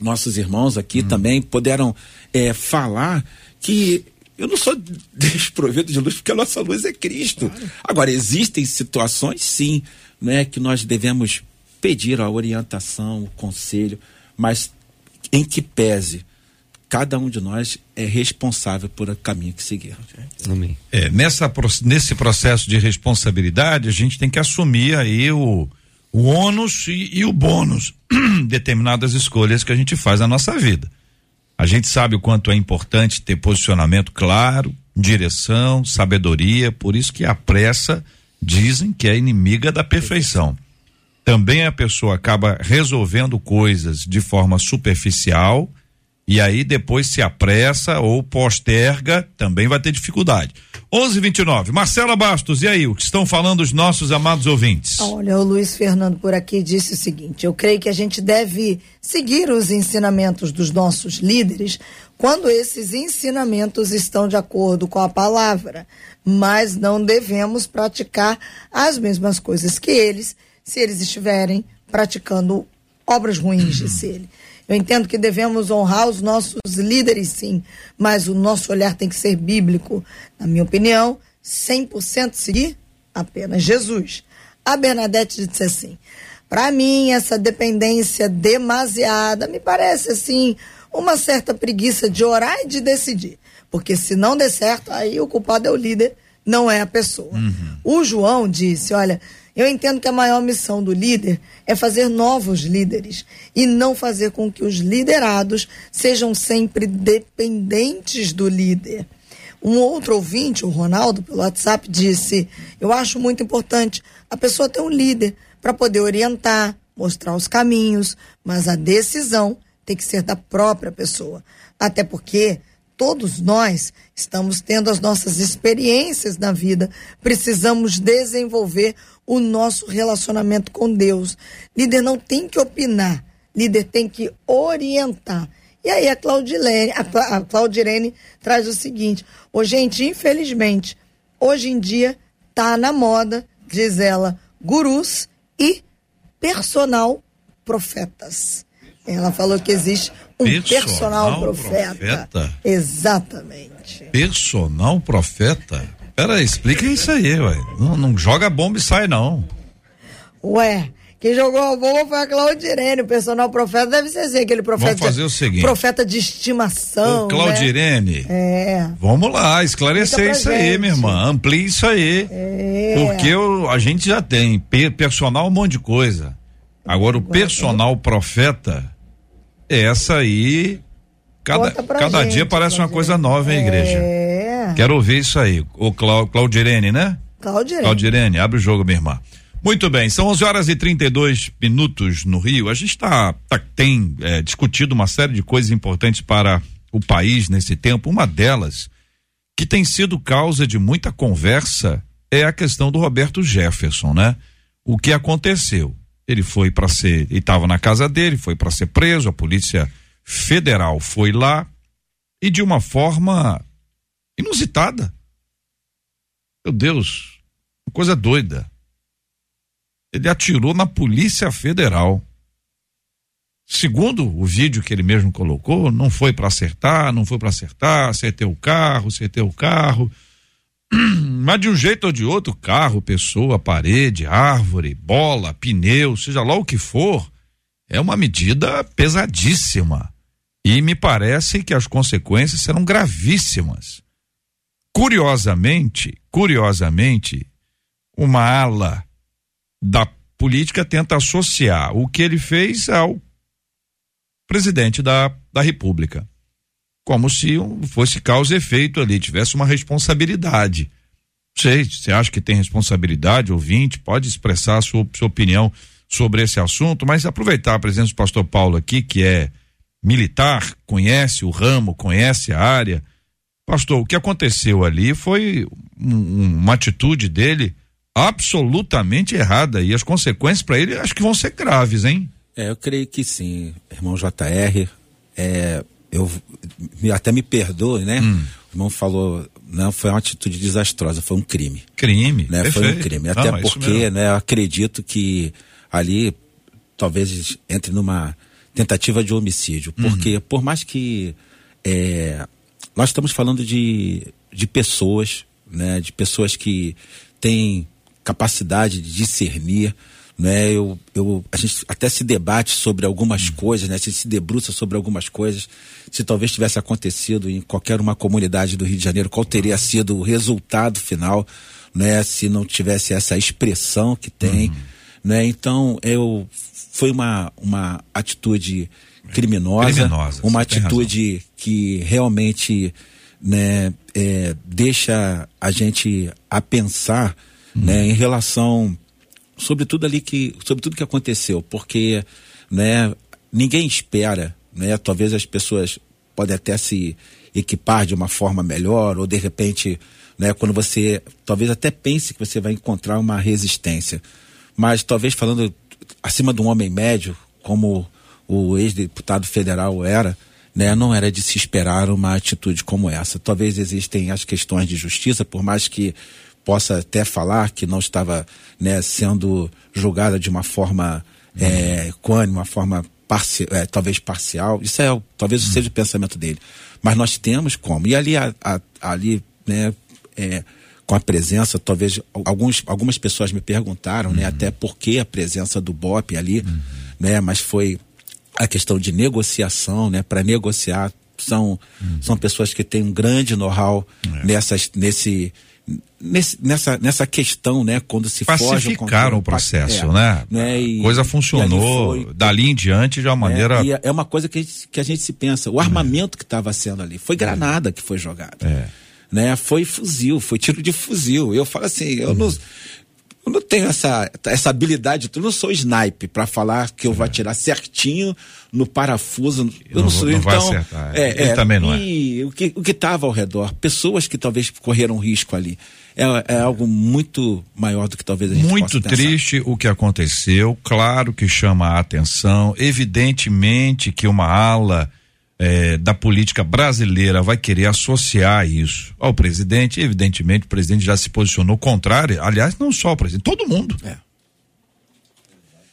[SPEAKER 3] nossos irmãos aqui também puderam é, falar que eu não sou desprovido de luz, porque a nossa luz é Cristo. Agora, existem situações, sim, né, que nós devemos pedir a orientação, o conselho, mas em que pese, cada um de nós é responsável por o caminho que seguir.
[SPEAKER 5] Amém.
[SPEAKER 2] É, nessa, nesse processo de responsabilidade, a gente tem que assumir aí o, o ônus e, e o bônus determinadas escolhas que a gente faz na nossa vida. A gente sabe o quanto é importante ter posicionamento claro, direção, sabedoria, por isso que a pressa dizem que é inimiga da perfeição. Também a pessoa acaba resolvendo coisas de forma superficial e aí depois se apressa ou posterga, também vai ter dificuldade. 11:29. Marcela Bastos, e aí, o que estão falando os nossos amados ouvintes?
[SPEAKER 7] Olha, o Luiz Fernando por aqui disse o seguinte: eu creio que a gente deve seguir os ensinamentos dos nossos líderes quando esses ensinamentos estão de acordo com a palavra, mas não devemos praticar as mesmas coisas que eles, se eles estiverem praticando obras ruins, disse ele. Eu entendo que devemos honrar os nossos líderes, sim, mas o nosso olhar tem que ser bíblico. Na minha opinião, 100% seguir apenas Jesus. A Bernadette disse assim: para mim, essa dependência demasiada me parece assim uma certa preguiça de orar e de decidir. Porque se não der certo, aí o culpado é o líder, não é a pessoa. O João disse: olha, eu entendo que a maior missão do líder é fazer novos líderes e não fazer com que os liderados sejam sempre dependentes do líder. Um outro ouvinte, o Ronaldo, pelo WhatsApp, disse: Eu acho muito importante a pessoa ter um líder para poder orientar, mostrar os caminhos, mas a decisão tem que ser da própria pessoa. Até porque todos nós estamos tendo as nossas experiências na vida, precisamos desenvolver o nosso relacionamento com Deus. Líder não tem que opinar, líder tem que orientar. E aí a Claudilene, a, Claudirene traz o seguinte: ô gente, infelizmente, hoje em dia tá na moda, diz ela, gurus e personal profetas. Ela falou que existe um personal, personal profeta. profeta. Exatamente.
[SPEAKER 2] Personal profeta? Pera, explica isso aí, ué. Não, não joga bomba e sai, não.
[SPEAKER 7] Ué, quem jogou a bomba foi a Claudirene. O personal profeta deve ser assim, aquele profeta.
[SPEAKER 2] Vamos fazer o seguinte:
[SPEAKER 7] profeta de estimação. Ô,
[SPEAKER 2] Claudirene.
[SPEAKER 7] Né? É.
[SPEAKER 2] Vamos lá, esclarecer isso gente. aí, minha irmã. Amplie isso aí. É. Porque eu, a gente já tem personal um monte de coisa. Agora, o personal profeta, essa aí. Cada, cada gente, dia parece uma coisa nova, hein, igreja? É. Quero ouvir isso aí. O Claudirene, né?
[SPEAKER 7] Claudirene.
[SPEAKER 2] Claudirene, abre o jogo, minha irmã. Muito bem, são 11 horas e 32 minutos no Rio. A gente tá, tá tem é, discutido uma série de coisas importantes para o país nesse tempo. Uma delas, que tem sido causa de muita conversa, é a questão do Roberto Jefferson, né? O que aconteceu? Ele foi para ser, ele estava na casa dele, foi para ser preso, a Polícia Federal foi lá e de uma forma inusitada. Meu Deus, coisa doida ele atirou na Polícia Federal. Segundo o vídeo que ele mesmo colocou, não foi para acertar, não foi para acertar, acertei o carro, acertei o carro. Mas de um jeito ou de outro, carro, pessoa, parede, árvore, bola, pneu, seja lá o que for, é uma medida pesadíssima. E me parece que as consequências serão gravíssimas. Curiosamente, curiosamente, uma ala da política tenta associar o que ele fez ao presidente da, da República. Como se fosse causa e efeito ali, tivesse uma responsabilidade. Sei, você acha que tem responsabilidade, ouvinte, pode expressar a sua, sua opinião sobre esse assunto, mas aproveitar a presença do pastor Paulo aqui, que é militar, conhece o ramo, conhece a área. Pastor, o que aconteceu ali foi um, uma atitude dele absolutamente errada e as consequências para ele acho que vão ser graves, hein?
[SPEAKER 3] É, eu creio que sim, irmão JR. É, eu até me perdoe, né? Hum. O irmão falou, não foi uma atitude desastrosa, foi um crime.
[SPEAKER 2] Crime,
[SPEAKER 3] né? Foi um crime. Até não, porque, né, eu acredito que ali talvez entre numa tentativa de homicídio, uhum. porque uhum. por mais que é, nós estamos falando de, de pessoas, né, de pessoas que têm capacidade de discernir, né? Eu, eu, a gente até se debate sobre algumas hum. coisas, né? A gente se debruça sobre algumas coisas. Se talvez tivesse acontecido em qualquer uma comunidade do Rio de Janeiro, qual teria sido o resultado final, né? Se não tivesse essa expressão que tem, uhum. né? Então, eu foi uma uma atitude criminosa, criminosa uma atitude que realmente, né, é, deixa a gente a pensar uhum. né, em relação sobre tudo ali que sobre tudo que aconteceu, porque né, ninguém espera, né, talvez as pessoas podem até se equipar de uma forma melhor ou de repente, né, quando você talvez até pense que você vai encontrar uma resistência, mas talvez falando acima de um homem médio, como o ex-deputado federal era, né, não era de se esperar uma atitude como essa. Talvez existem as questões de justiça, por mais que possa até falar que não estava né, sendo julgada de uma forma uhum. é, equânime, uma forma parci é, talvez parcial. Isso é talvez uhum. seja o pensamento dele. Mas nós temos como. E ali, a, a, ali né, é, com a presença, talvez alguns, algumas pessoas me perguntaram, uhum. né, até por que a presença do BOP ali, né, mas foi a questão de negociação, né, para negociar são, são pessoas que têm um grande know-how é. nessas, nesse, Nesse, nessa, nessa questão, né, quando se
[SPEAKER 2] pacificaram o processo, é, né? né? E, coisa funcionou foi, dali em diante de uma é, maneira.
[SPEAKER 3] É, é uma coisa que a, gente, que a gente se pensa. O armamento que estava sendo ali foi granada que foi jogada,
[SPEAKER 2] é.
[SPEAKER 3] né? Foi fuzil, foi tiro de fuzil. Eu falo assim, eu não, eu não tenho essa, essa habilidade, eu não sou snipe para falar que eu vou atirar certinho no parafuso. Eu não,
[SPEAKER 2] Não-
[SPEAKER 3] sou,
[SPEAKER 2] não vai
[SPEAKER 3] então.
[SPEAKER 2] acertar, é. Ele também não é.
[SPEAKER 3] e o que o que estava ao redor, pessoas que talvez correram risco ali, é, é algo muito maior do que talvez a gente
[SPEAKER 2] Muito
[SPEAKER 3] pensar.
[SPEAKER 2] triste o que aconteceu, claro que chama a atenção, evidentemente que uma ala eh, da política brasileira vai querer associar isso ao presidente, evidentemente o presidente já se posicionou contrário, aliás, não só o presidente, todo mundo.
[SPEAKER 3] É.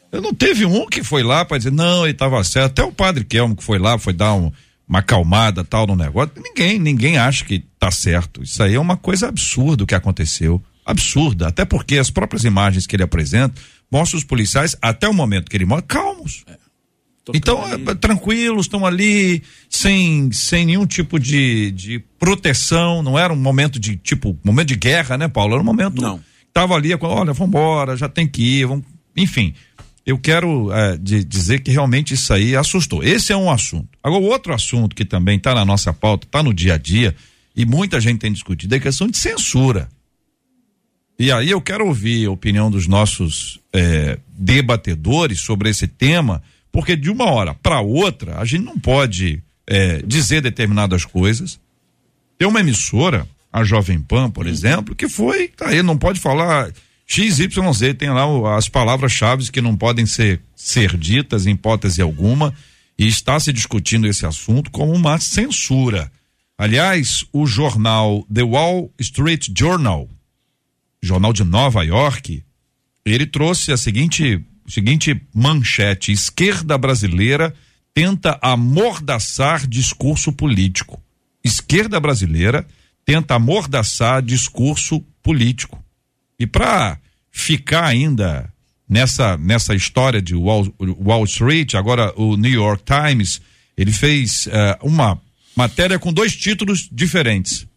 [SPEAKER 2] Eu não teve um que foi lá para dizer, não, ele estava certo, até o padre Kelmo que foi lá, foi dar um- uma acalmada tal no negócio, ninguém, ninguém acha que tá certo, isso aí é uma coisa absurda o que aconteceu, absurda, até porque as próprias imagens que ele apresenta mostram os policiais, até o momento que ele mostra, calmos.
[SPEAKER 3] Tocando
[SPEAKER 2] Então,
[SPEAKER 3] ali.
[SPEAKER 2] é, tranquilos, estão ali, sem, sem nenhum tipo de, de proteção, não era um momento de, tipo, momento de guerra, né, Paulo? Era um momento.
[SPEAKER 3] Não.
[SPEAKER 2] Tava ali, olha, vambora, já tem que ir, vamos. Enfim, eu quero é, de- dizer que realmente isso aí assustou. Esse é um assunto. Agora, o outro assunto que também está na nossa pauta, está no dia a dia, e muita gente tem discutido, é a questão de censura. E aí eu quero ouvir a opinião dos nossos eh, debatedores sobre esse tema, porque de uma hora para outra a gente não pode eh, dizer determinadas coisas. Tem uma emissora, a Jovem Pan, por exemplo, que foi, tá aí, não pode falar XYZ, tem lá as palavras-chave que não podem ser, ser ditas em hipótese alguma, e está se discutindo esse assunto como uma censura. Aliás, o jornal The Wall Street Journal, jornal de Nova York, ele trouxe a seguinte, seguinte manchete: esquerda brasileira tenta amordaçar discurso político. Esquerda brasileira tenta amordaçar discurso político. E para ficar ainda nessa nessa história de Wall, Wall Street, agora o New York Times, ele fez eh, uma matéria com dois títulos diferentes.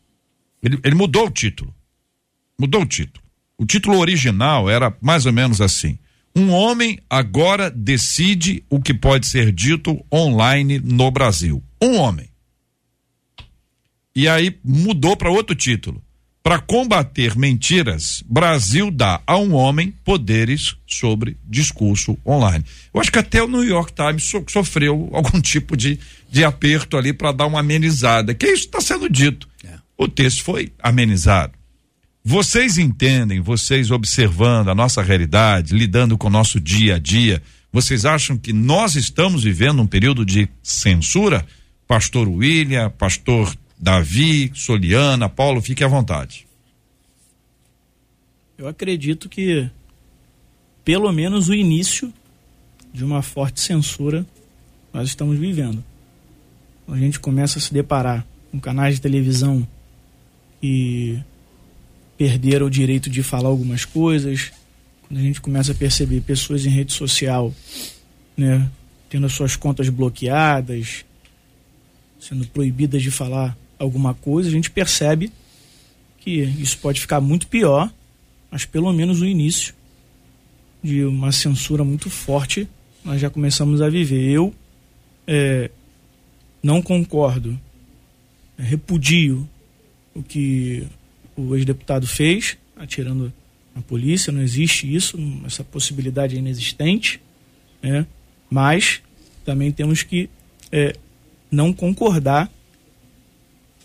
[SPEAKER 2] Ele, ele mudou o título mudou o título. O título original era mais ou menos assim: Um homem agora decide o que pode ser dito online no Brasil. Um homem. E aí mudou para outro título. Para combater mentiras, Brasil dá a um homem poderes sobre discurso online. Eu acho que até o New York Times so- sofreu algum tipo de, de aperto ali para dar uma amenizada, que isso está sendo dito. O texto foi amenizado. Vocês entendem, vocês observando a nossa realidade, lidando com o nosso dia a dia, vocês acham que nós estamos vivendo um período de censura? Pastor William, pastor Davi, Soliana, Paulo, fique à vontade.
[SPEAKER 6] Eu acredito que pelo menos o início de uma forte censura nós estamos vivendo. A gente começa a se deparar com canais de televisão que perderam o direito de falar algumas coisas, quando a gente começa a perceber pessoas em rede social, né, tendo as suas contas bloqueadas, sendo proibidas de falar alguma coisa, a gente percebe que isso pode ficar muito pior, mas pelo menos o início de uma censura muito forte nós já começamos a viver. Eu é, não concordo, é, repudio o que o ex-deputado fez, atirando na polícia, não existe isso, essa possibilidade é inexistente, né? mas também temos que é, não concordar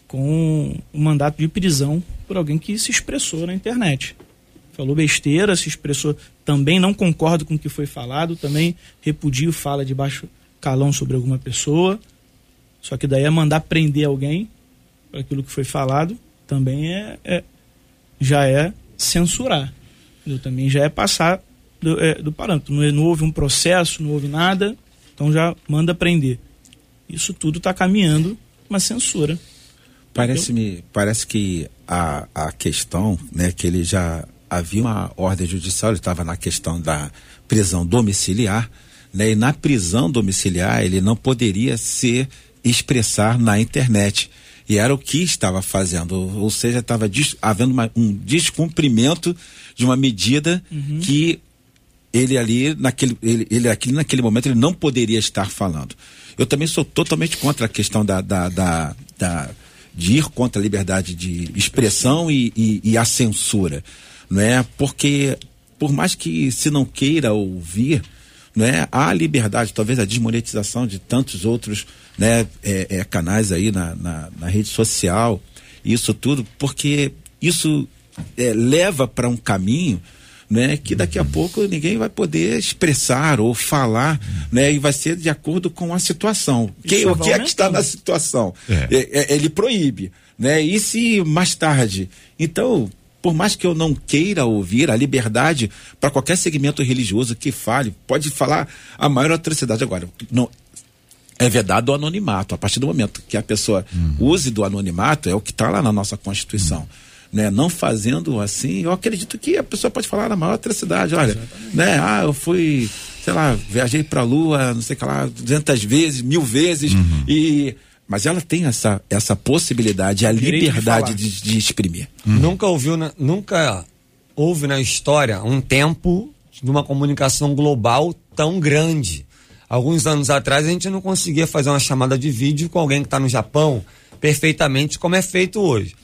[SPEAKER 6] com o mandato de prisão por alguém que se expressou na internet. Falou besteira, se expressou. Também não concordo com o que foi falado, também repudio fala de baixo calão sobre alguma pessoa. Só que daí é mandar prender alguém por aquilo que foi falado, também é, é- já é censurar. entendeu? Também já é passar do, é, do parâmetro. Não, não houve um processo, não houve nada, então já manda prender. Isso tudo está caminhando uma censura.
[SPEAKER 3] Parece-me, parece que a, a questão, né, que ele já havia uma ordem judicial, ele estava na questão da prisão domiciliar, né, e na prisão domiciliar ele não poderia se expressar na internet. E era o que estava fazendo, ou seja, estava havendo uma- um descumprimento de uma medida que ele ali naquele ele, ele aqui naquele momento ele não poderia estar falando. Eu também sou totalmente contra a questão da, da, da, da- de ir contra a liberdade de expressão e, e, e a censura, não é? Porque por mais que se não queira ouvir, né, há liberdade, talvez a desmonetização de tantos outros né, é, é, canais aí na, na, na, rede social, isso tudo, porque isso é, leva para um caminho né, que daqui a uhum. pouco ninguém vai poder expressar ou falar, né, e vai ser de acordo com a situação. Quem, o que é que está na situação? É. É, é. ele proíbe, né? E se mais tarde? Então, por mais que eu não queira ouvir a liberdade para qualquer segmento religioso que fale, pode falar a maior atrocidade agora. Não, é vedado o anonimato. A partir do momento que a pessoa uhum. use do anonimato, é o que está lá na nossa Constituição. Uhum né? Não fazendo assim, eu acredito que a pessoa pode falar na maior atrocidade, olha, Exatamente. né? Ah, eu fui, sei lá, viajei para a Lua, não sei o que lá, 200 vezes, mil vezes uhum. e mas ela tem essa, essa possibilidade, a liberdade de, de, de exprimir.
[SPEAKER 5] Uhum. Nunca ouviu, na, nunca houve na história um tempo de uma comunicação global tão grande. Alguns anos atrás a gente não conseguia fazer uma chamada de vídeo com alguém que está no Japão perfeitamente como é feito hoje.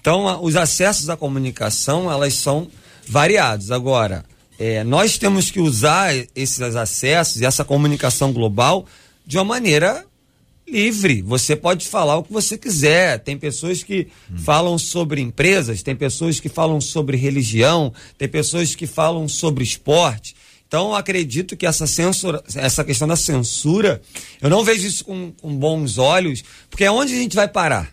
[SPEAKER 5] Então, os acessos à comunicação, elas são variados. Agora, é, nós temos que usar esses acessos e essa comunicação global de uma maneira livre. Você pode falar o que você quiser. Tem pessoas que hum. falam sobre empresas, tem pessoas que falam sobre religião, tem pessoas que falam sobre esporte. Então, acredito que essa censura, essa questão da censura, eu não vejo isso com, com bons olhos, porque é onde a gente vai parar.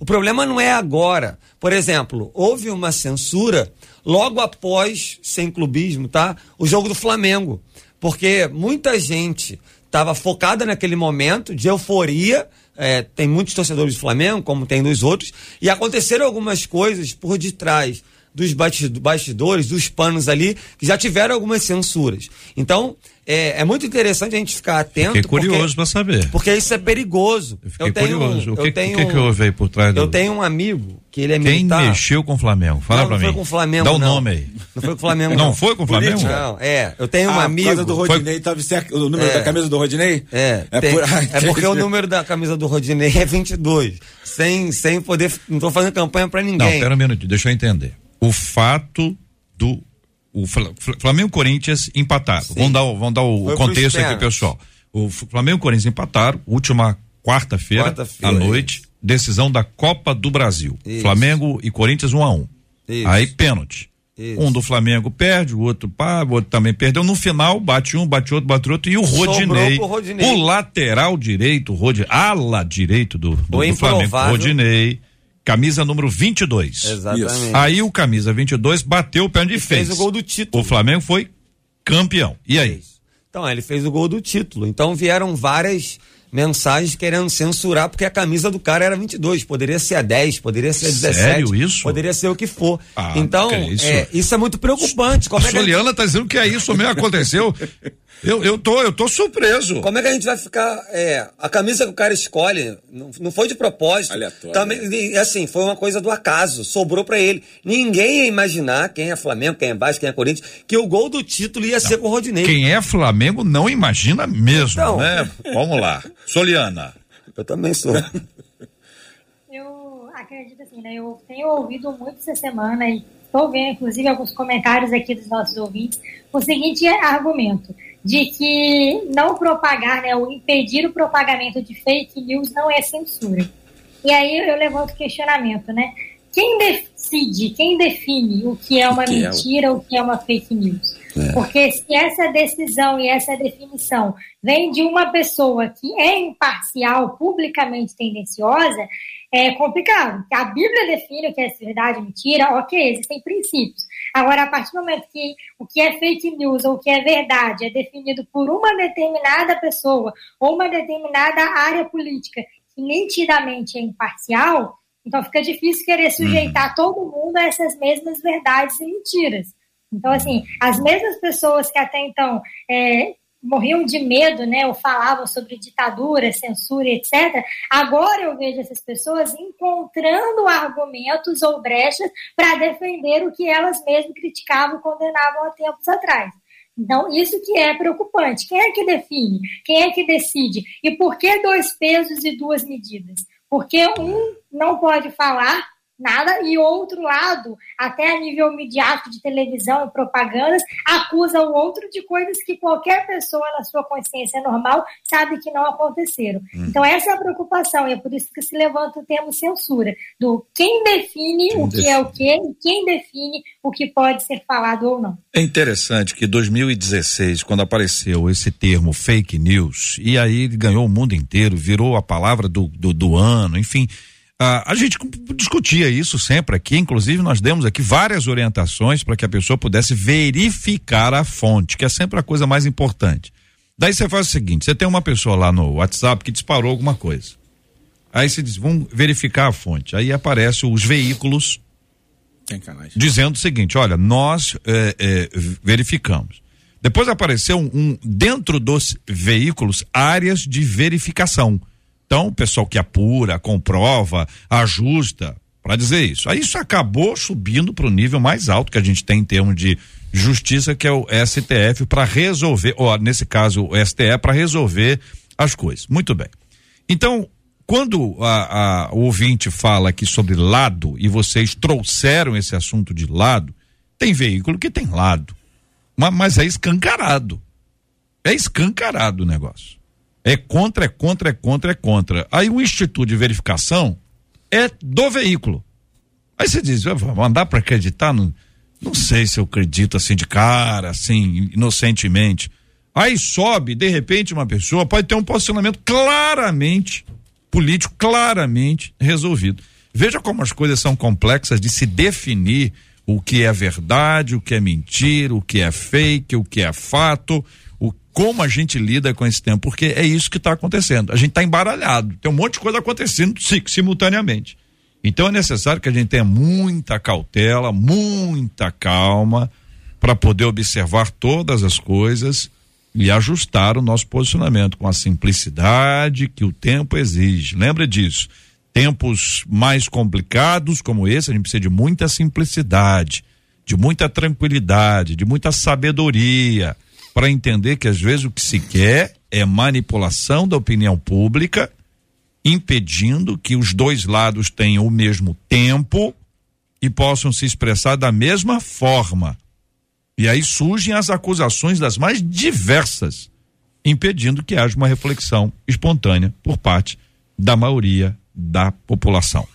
[SPEAKER 5] O problema não é agora. Por exemplo, houve uma censura logo após, sem clubismo, tá? O jogo do Flamengo. Porque muita gente estava focada naquele momento de euforia. É, tem muitos torcedores do Flamengo, como tem dos outros, e aconteceram algumas coisas por detrás dos bastidores, dos panos ali, que já tiveram algumas censuras. Então, é, é muito interessante a gente ficar atento.
[SPEAKER 2] Fiquei curioso para saber.
[SPEAKER 5] Porque isso é perigoso.
[SPEAKER 2] Eu, fiquei eu tenho, curioso. O que, eu tenho, que, que houve aí por trás do...
[SPEAKER 5] Eu tenho um amigo que ele é
[SPEAKER 2] Quem
[SPEAKER 5] militar.
[SPEAKER 2] Quem mexeu com o Flamengo? Fala para mim.
[SPEAKER 5] Não foi com o Flamengo,
[SPEAKER 2] Dá o
[SPEAKER 5] não.
[SPEAKER 2] nome aí.
[SPEAKER 5] Não foi com o Flamengo,
[SPEAKER 2] não.
[SPEAKER 5] Não
[SPEAKER 2] foi com o Flamengo?
[SPEAKER 5] Não, é. Eu tenho um
[SPEAKER 3] ah,
[SPEAKER 5] amigo...
[SPEAKER 3] Por do Rodinei, foi... tava certo, o número é. da camisa do Rodinei?
[SPEAKER 5] É. É, tem, por... é porque o número da camisa do Rodinei é 22. Sem, sem poder... Não tô fazendo campanha para ninguém.
[SPEAKER 2] Não, pera um minuto, deixa eu entender. O fato do o Flamengo e Corinthians empataram. Vamos dar, vamos dar o Foi contexto aqui, pessoal. O Flamengo e Corinthians empataram, última quarta-feira Quarta à noite, decisão da Copa do Brasil. Isso. Flamengo e Corinthians 1 um a 1 um. Aí pênalti. Isso. Um do Flamengo perde, o outro pá, o outro também perdeu. No final, bate um, bate outro, bate outro. E o Rodinei, Rodinei, o lateral direito, Rodinei, ala direito do, do, do Flamengo, Rodinei camisa número 22.
[SPEAKER 5] Exatamente.
[SPEAKER 2] Aí o camisa 22 bateu o pé onde fez.
[SPEAKER 5] Fez o gol do título.
[SPEAKER 2] O Flamengo foi campeão. E aí?
[SPEAKER 5] Então, ele fez o gol do título. Então vieram várias mensagens querendo censurar porque a camisa do cara era 22, poderia ser a 10, poderia ser a 17.
[SPEAKER 2] Sério isso?
[SPEAKER 5] Poderia ser o que for. Ah, então, é isso? É, isso? é muito preocupante.
[SPEAKER 2] Como a é Soliana está dizendo que é isso mesmo aconteceu. Eu, eu, tô, eu tô surpreso.
[SPEAKER 5] Como é que a gente vai ficar. É, a camisa que o cara escolhe não, não foi de propósito.
[SPEAKER 3] Aleatório.
[SPEAKER 5] Também, assim, foi uma coisa do acaso. Sobrou para ele. Ninguém ia imaginar, quem é Flamengo, quem é Vasco, quem é Corinthians, que o gol do título ia não. ser com o Rodinei.
[SPEAKER 2] Quem é Flamengo não imagina mesmo, então, né? Vamos lá. Soliana.
[SPEAKER 5] Eu também sou.
[SPEAKER 4] eu acredito assim, né? Eu tenho ouvido muito essa semana e estou vendo, inclusive, alguns comentários aqui dos nossos ouvintes, o seguinte argumento de que não propagar, né, ou impedir o propagamento de fake news não é censura. E aí eu levanto o questionamento, né? Quem decide, quem define o que é uma que mentira, é o... o que é uma fake news? É. Porque se essa decisão e essa definição vem de uma pessoa que é imparcial, publicamente tendenciosa, é complicado. A Bíblia define o que é verdade e mentira, ok, existem princípios. Agora, a partir do momento que o que é fake news ou o que é verdade é definido por uma determinada pessoa ou uma determinada área política que nitidamente é imparcial, então fica difícil querer sujeitar uhum. todo mundo a essas mesmas verdades e mentiras. Então, assim, as mesmas pessoas que até então é, morriam de medo, né, ou falavam sobre ditadura, censura, etc. Agora eu vejo essas pessoas encontrando argumentos ou brechas para defender o que elas mesmas criticavam condenavam há tempos atrás. Então, isso que é preocupante. Quem é que define? Quem é que decide? E por que dois pesos e duas medidas? Porque um não pode falar nada, e outro lado, até a nível midiático de televisão e propagandas, acusa o outro de coisas que qualquer pessoa na sua consciência normal sabe que não aconteceram. Hum. Então essa é a preocupação, e é por isso que se levanta o termo censura, do quem define quem o que define. é o que e quem define o que pode ser falado ou não.
[SPEAKER 2] É interessante que 2016, quando apareceu esse termo fake news, e aí ganhou o mundo inteiro, virou a palavra do, do, do ano, enfim, a gente discutia isso sempre aqui, inclusive nós demos aqui várias orientações para que a pessoa pudesse verificar a fonte, que é sempre a coisa mais importante. Daí você faz o seguinte: você tem uma pessoa lá no WhatsApp que disparou alguma coisa. Aí você diz, vamos verificar a fonte. Aí aparecem os veículos dizendo o seguinte: olha, nós é, é, verificamos. Depois apareceu um, um, dentro dos veículos áreas de verificação. Então, o pessoal que apura, comprova, ajusta, para dizer isso. Aí isso acabou subindo para o nível mais alto que a gente tem em termos de justiça, que é o STF, para resolver, ou nesse caso o STE, para resolver as coisas. Muito bem. Então, quando a, a, o ouvinte fala aqui sobre lado, e vocês trouxeram esse assunto de lado, tem veículo que tem lado. Mas, mas é escancarado. É escancarado o negócio. É contra, é contra, é contra, é contra. Aí o Instituto de Verificação é do veículo. Aí você diz, mandar para acreditar? No, não sei se eu acredito assim de cara, assim, inocentemente. Aí sobe, de repente, uma pessoa pode ter um posicionamento claramente político, claramente resolvido. Veja como as coisas são complexas de se definir o que é verdade, o que é mentira, o que é fake, o que é fato, como a gente lida com esse tempo, porque é isso que está acontecendo. A gente está embaralhado, tem um monte de coisa acontecendo simultaneamente. Então é necessário que a gente tenha muita cautela, muita calma, para poder observar todas as coisas e ajustar o nosso posicionamento com a simplicidade que o tempo exige. Lembra disso. Tempos mais complicados como esse, a gente precisa de muita simplicidade, de muita tranquilidade, de muita sabedoria para entender que às vezes o que se quer é manipulação da opinião pública, impedindo que os dois lados tenham o mesmo tempo e possam se expressar da mesma forma. E aí surgem as acusações das mais diversas, impedindo que haja uma reflexão espontânea por parte da maioria da população.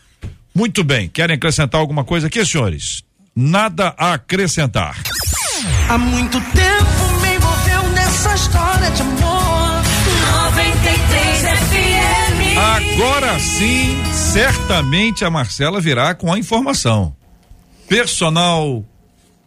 [SPEAKER 2] Muito bem, querem acrescentar alguma coisa aqui, senhores? Nada a acrescentar.
[SPEAKER 8] Há muito tempo história de amor. 93 FM.
[SPEAKER 2] Agora sim, certamente a Marcela virá com a informação. Personal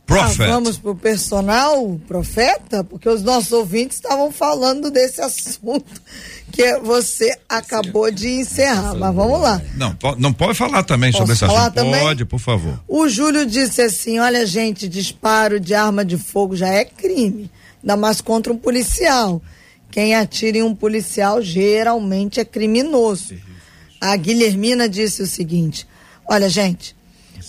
[SPEAKER 2] Prophet.
[SPEAKER 7] Ah, vamos pro personal profeta, porque os nossos ouvintes estavam falando desse assunto que você acabou de encerrar. Mas vamos lá.
[SPEAKER 2] Não, não pode falar também Posso sobre esse assunto. Também? Pode, por favor.
[SPEAKER 7] O Júlio disse assim: olha, gente, disparo de arma de fogo já é crime ainda mais contra um policial. Quem atira em um policial geralmente é criminoso. A Guilhermina disse o seguinte: olha, gente,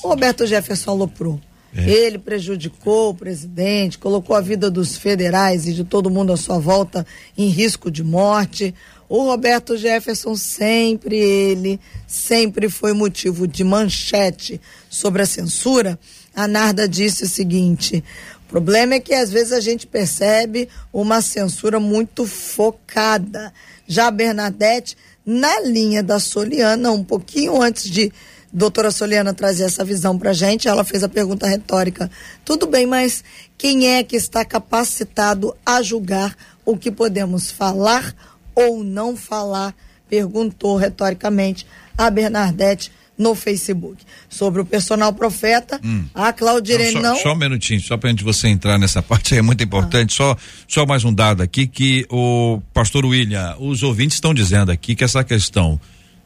[SPEAKER 7] o Roberto Jefferson aloprou. É. Ele prejudicou o presidente, colocou a vida dos federais e de todo mundo à sua volta em risco de morte. O Roberto Jefferson, sempre ele, sempre foi motivo de manchete sobre a censura. A Narda disse o seguinte: o problema é que às vezes a gente percebe uma censura muito focada. Já a Bernadette, na linha da Soliana, um pouquinho antes de doutora Soliana trazer essa visão para gente, ela fez a pergunta retórica. Tudo bem, mas quem é que está capacitado a julgar o que podemos falar ou não falar? Perguntou retoricamente a Bernadette no Facebook. Sobre o personal profeta, hum. a Claudirene não,
[SPEAKER 2] só, não. Só um minutinho, só para antes de você entrar nessa parte, é muito importante. Ah. Só, só mais um dado aqui que o pastor William, os ouvintes estão dizendo aqui que essa questão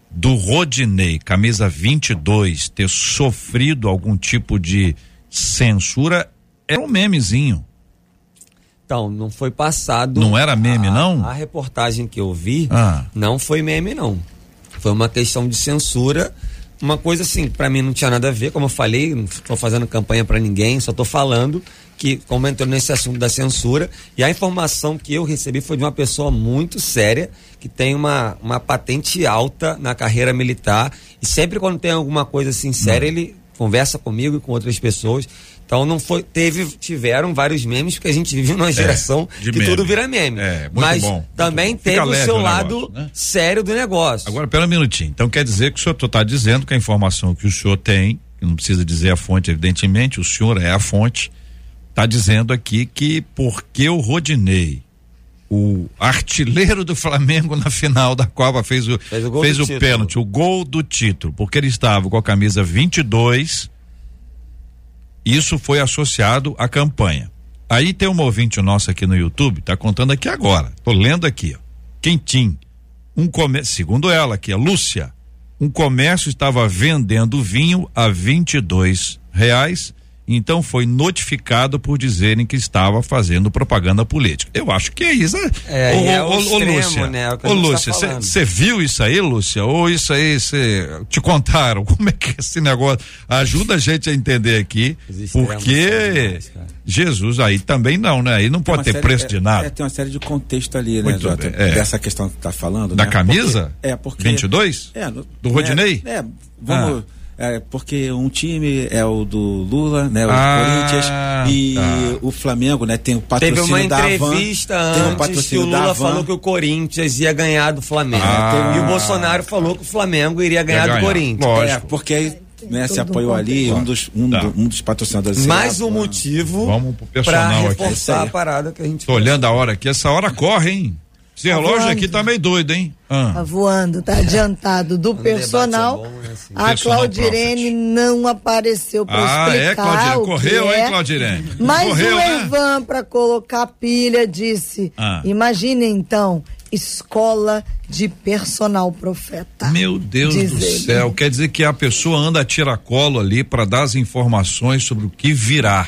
[SPEAKER 2] do Rodinei, camisa 22, ter sofrido algum tipo de censura é um memezinho.
[SPEAKER 5] Então, não foi passado.
[SPEAKER 2] Não era meme,
[SPEAKER 5] a,
[SPEAKER 2] não?
[SPEAKER 5] A reportagem que eu vi ah. não foi meme, não. Foi uma questão de censura uma coisa assim, para mim não tinha nada a ver, como eu falei, não estou fazendo campanha para ninguém, só estou falando que como entrou nesse assunto da censura e a informação que eu recebi foi de uma pessoa muito séria que tem uma, uma patente alta na carreira militar e sempre quando tem alguma coisa assim séria ele conversa comigo e com outras pessoas então não foi, teve, tiveram vários memes, porque a gente vive numa geração
[SPEAKER 2] de
[SPEAKER 5] que
[SPEAKER 2] meme.
[SPEAKER 5] tudo vira meme.
[SPEAKER 2] É, muito
[SPEAKER 5] Mas
[SPEAKER 2] bom, muito
[SPEAKER 5] também.
[SPEAKER 2] Fica
[SPEAKER 5] teve o seu
[SPEAKER 2] o
[SPEAKER 5] lado
[SPEAKER 2] negócio, né?
[SPEAKER 5] sério do negócio.
[SPEAKER 2] Agora, pera um minutinho. Então quer dizer que o senhor está dizendo que a informação que o senhor tem, que não precisa dizer a fonte, evidentemente, o senhor é a fonte, está dizendo aqui que porque o Rodinei, o artilheiro do Flamengo na final da Copa, fez o,
[SPEAKER 5] Fez o
[SPEAKER 2] fez o
[SPEAKER 5] título.
[SPEAKER 2] pênalti, o gol do título, porque ele estava com a camisa 22, isso foi associado à campanha. Aí tem um ouvinte nosso aqui no YouTube, tá contando aqui agora. Tô lendo aqui, ó. Quentim. Um comércio, segundo ela aqui, a Lúcia, um comércio estava vendendo vinho a 22 reais, então foi notificado por dizerem que estava fazendo propaganda política. Eu acho que é isso. né?
[SPEAKER 5] É,
[SPEAKER 2] Ô,
[SPEAKER 5] é
[SPEAKER 2] ô,
[SPEAKER 5] o
[SPEAKER 2] ô,
[SPEAKER 5] extremo,
[SPEAKER 2] Lúcia,
[SPEAKER 5] né? É o
[SPEAKER 2] ô,
[SPEAKER 5] tá
[SPEAKER 2] Lúcia, você viu isso aí, Lúcia? Ou isso aí você te contaram? Como é que é esse negócio? Ajuda a gente a entender aqui, porque. Jesus aí também não, né? Aí não
[SPEAKER 3] Tem
[SPEAKER 2] pode ter
[SPEAKER 3] série-
[SPEAKER 2] preço
[SPEAKER 3] é-
[SPEAKER 2] de nada.
[SPEAKER 3] é, tem uma série de contexto ali, né,
[SPEAKER 2] Muito
[SPEAKER 3] Jota?
[SPEAKER 2] bem, é.
[SPEAKER 3] Dessa questão que tá falando.
[SPEAKER 2] Da
[SPEAKER 3] né?
[SPEAKER 2] camisa?
[SPEAKER 3] Porque- é, porque.
[SPEAKER 2] 22?
[SPEAKER 3] É, no-
[SPEAKER 2] Do Rodinei?
[SPEAKER 3] É, é, vamos.
[SPEAKER 2] Ah.
[SPEAKER 3] É, porque um time é o do Lula, né? O
[SPEAKER 2] Ah,
[SPEAKER 3] Corinthians. E
[SPEAKER 2] tá.
[SPEAKER 3] o Flamengo, né? Tem o
[SPEAKER 5] Teve
[SPEAKER 3] patrocínio
[SPEAKER 5] uma
[SPEAKER 3] da Havan.
[SPEAKER 5] entrevista
[SPEAKER 3] tem o
[SPEAKER 5] antes que o
[SPEAKER 3] patrocínio
[SPEAKER 5] Lula falou que o Corinthians ia ganhar do Flamengo.
[SPEAKER 2] Ah.
[SPEAKER 5] E o Bolsonaro falou que o Flamengo iria ganhar,
[SPEAKER 2] ganhar.
[SPEAKER 5] do Corinthians.
[SPEAKER 2] Lógico.
[SPEAKER 3] É, porque aí né, se
[SPEAKER 7] todo um
[SPEAKER 3] apoiou ali, um dos, um,
[SPEAKER 2] Tá.
[SPEAKER 3] do- um dos patrocinadores.
[SPEAKER 5] Mais um motivo
[SPEAKER 2] aqui.
[SPEAKER 5] reforçar
[SPEAKER 3] Isso aí.
[SPEAKER 5] a parada que a gente
[SPEAKER 2] Tô olhando a hora aqui, essa hora corre, hein? Esse
[SPEAKER 7] Tá
[SPEAKER 2] relógio
[SPEAKER 7] voando.
[SPEAKER 2] aqui tá meio doido, hein? Ah.
[SPEAKER 7] Tá voando, tá adiantado do
[SPEAKER 5] debate
[SPEAKER 7] personal.
[SPEAKER 5] é bom, né, assim.
[SPEAKER 7] A
[SPEAKER 2] Personal
[SPEAKER 7] Claudirene
[SPEAKER 2] Prophet.
[SPEAKER 7] não apareceu para
[SPEAKER 2] Ah,
[SPEAKER 7] explicar
[SPEAKER 2] é, Claudirene? Correu,
[SPEAKER 7] é.
[SPEAKER 2] hein, Claudirene?
[SPEAKER 7] Mas
[SPEAKER 2] Correu,
[SPEAKER 7] o
[SPEAKER 2] né?
[SPEAKER 7] Ervan, para colocar pilha, disse:
[SPEAKER 2] Ah.
[SPEAKER 7] Imagine então, escola de personal profeta.
[SPEAKER 2] Meu Deus
[SPEAKER 7] Diz
[SPEAKER 2] do
[SPEAKER 7] ele.
[SPEAKER 2] céu, quer dizer que a pessoa anda a tiracolo ali para dar as informações sobre o que virá.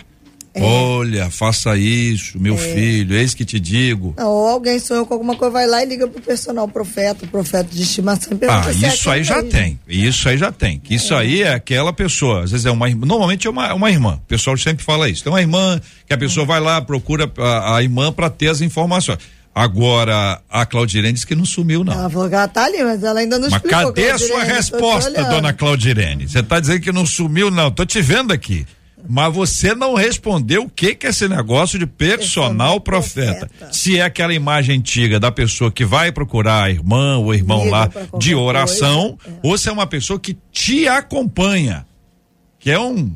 [SPEAKER 7] É.
[SPEAKER 2] Olha, faça isso, meu filho, eis que te digo.
[SPEAKER 7] Não, ou alguém sonhou com alguma coisa, vai lá e liga pro personal profeta, o profeta de estimação.
[SPEAKER 2] Ah,
[SPEAKER 7] é
[SPEAKER 2] isso aí já tem. Isso aí já tem. Isso aí é aquela pessoa. Às vezes é uma irmã. Normalmente é uma, uma irmã. O pessoal sempre fala isso. Tem uma irmã que a pessoa vai lá, procura a, a irmã para ter as informações. Agora, a Claudirene disse que não sumiu, não.
[SPEAKER 7] Ela falou que ela tá ali, mas ela ainda não
[SPEAKER 2] Mas
[SPEAKER 7] explicou.
[SPEAKER 2] cadê a sua resposta, dona Claudirene? Você está dizendo que não sumiu, não. Tô te vendo aqui. Mas você não respondeu o que que é esse negócio de personal
[SPEAKER 7] Personal
[SPEAKER 2] profeta.
[SPEAKER 7] profeta.
[SPEAKER 2] Se é aquela imagem antiga da pessoa que vai procurar a irmã ou irmão
[SPEAKER 7] Liga
[SPEAKER 2] lá de oração,
[SPEAKER 7] coisa,
[SPEAKER 2] ou se é uma pessoa que te acompanha. Que é um.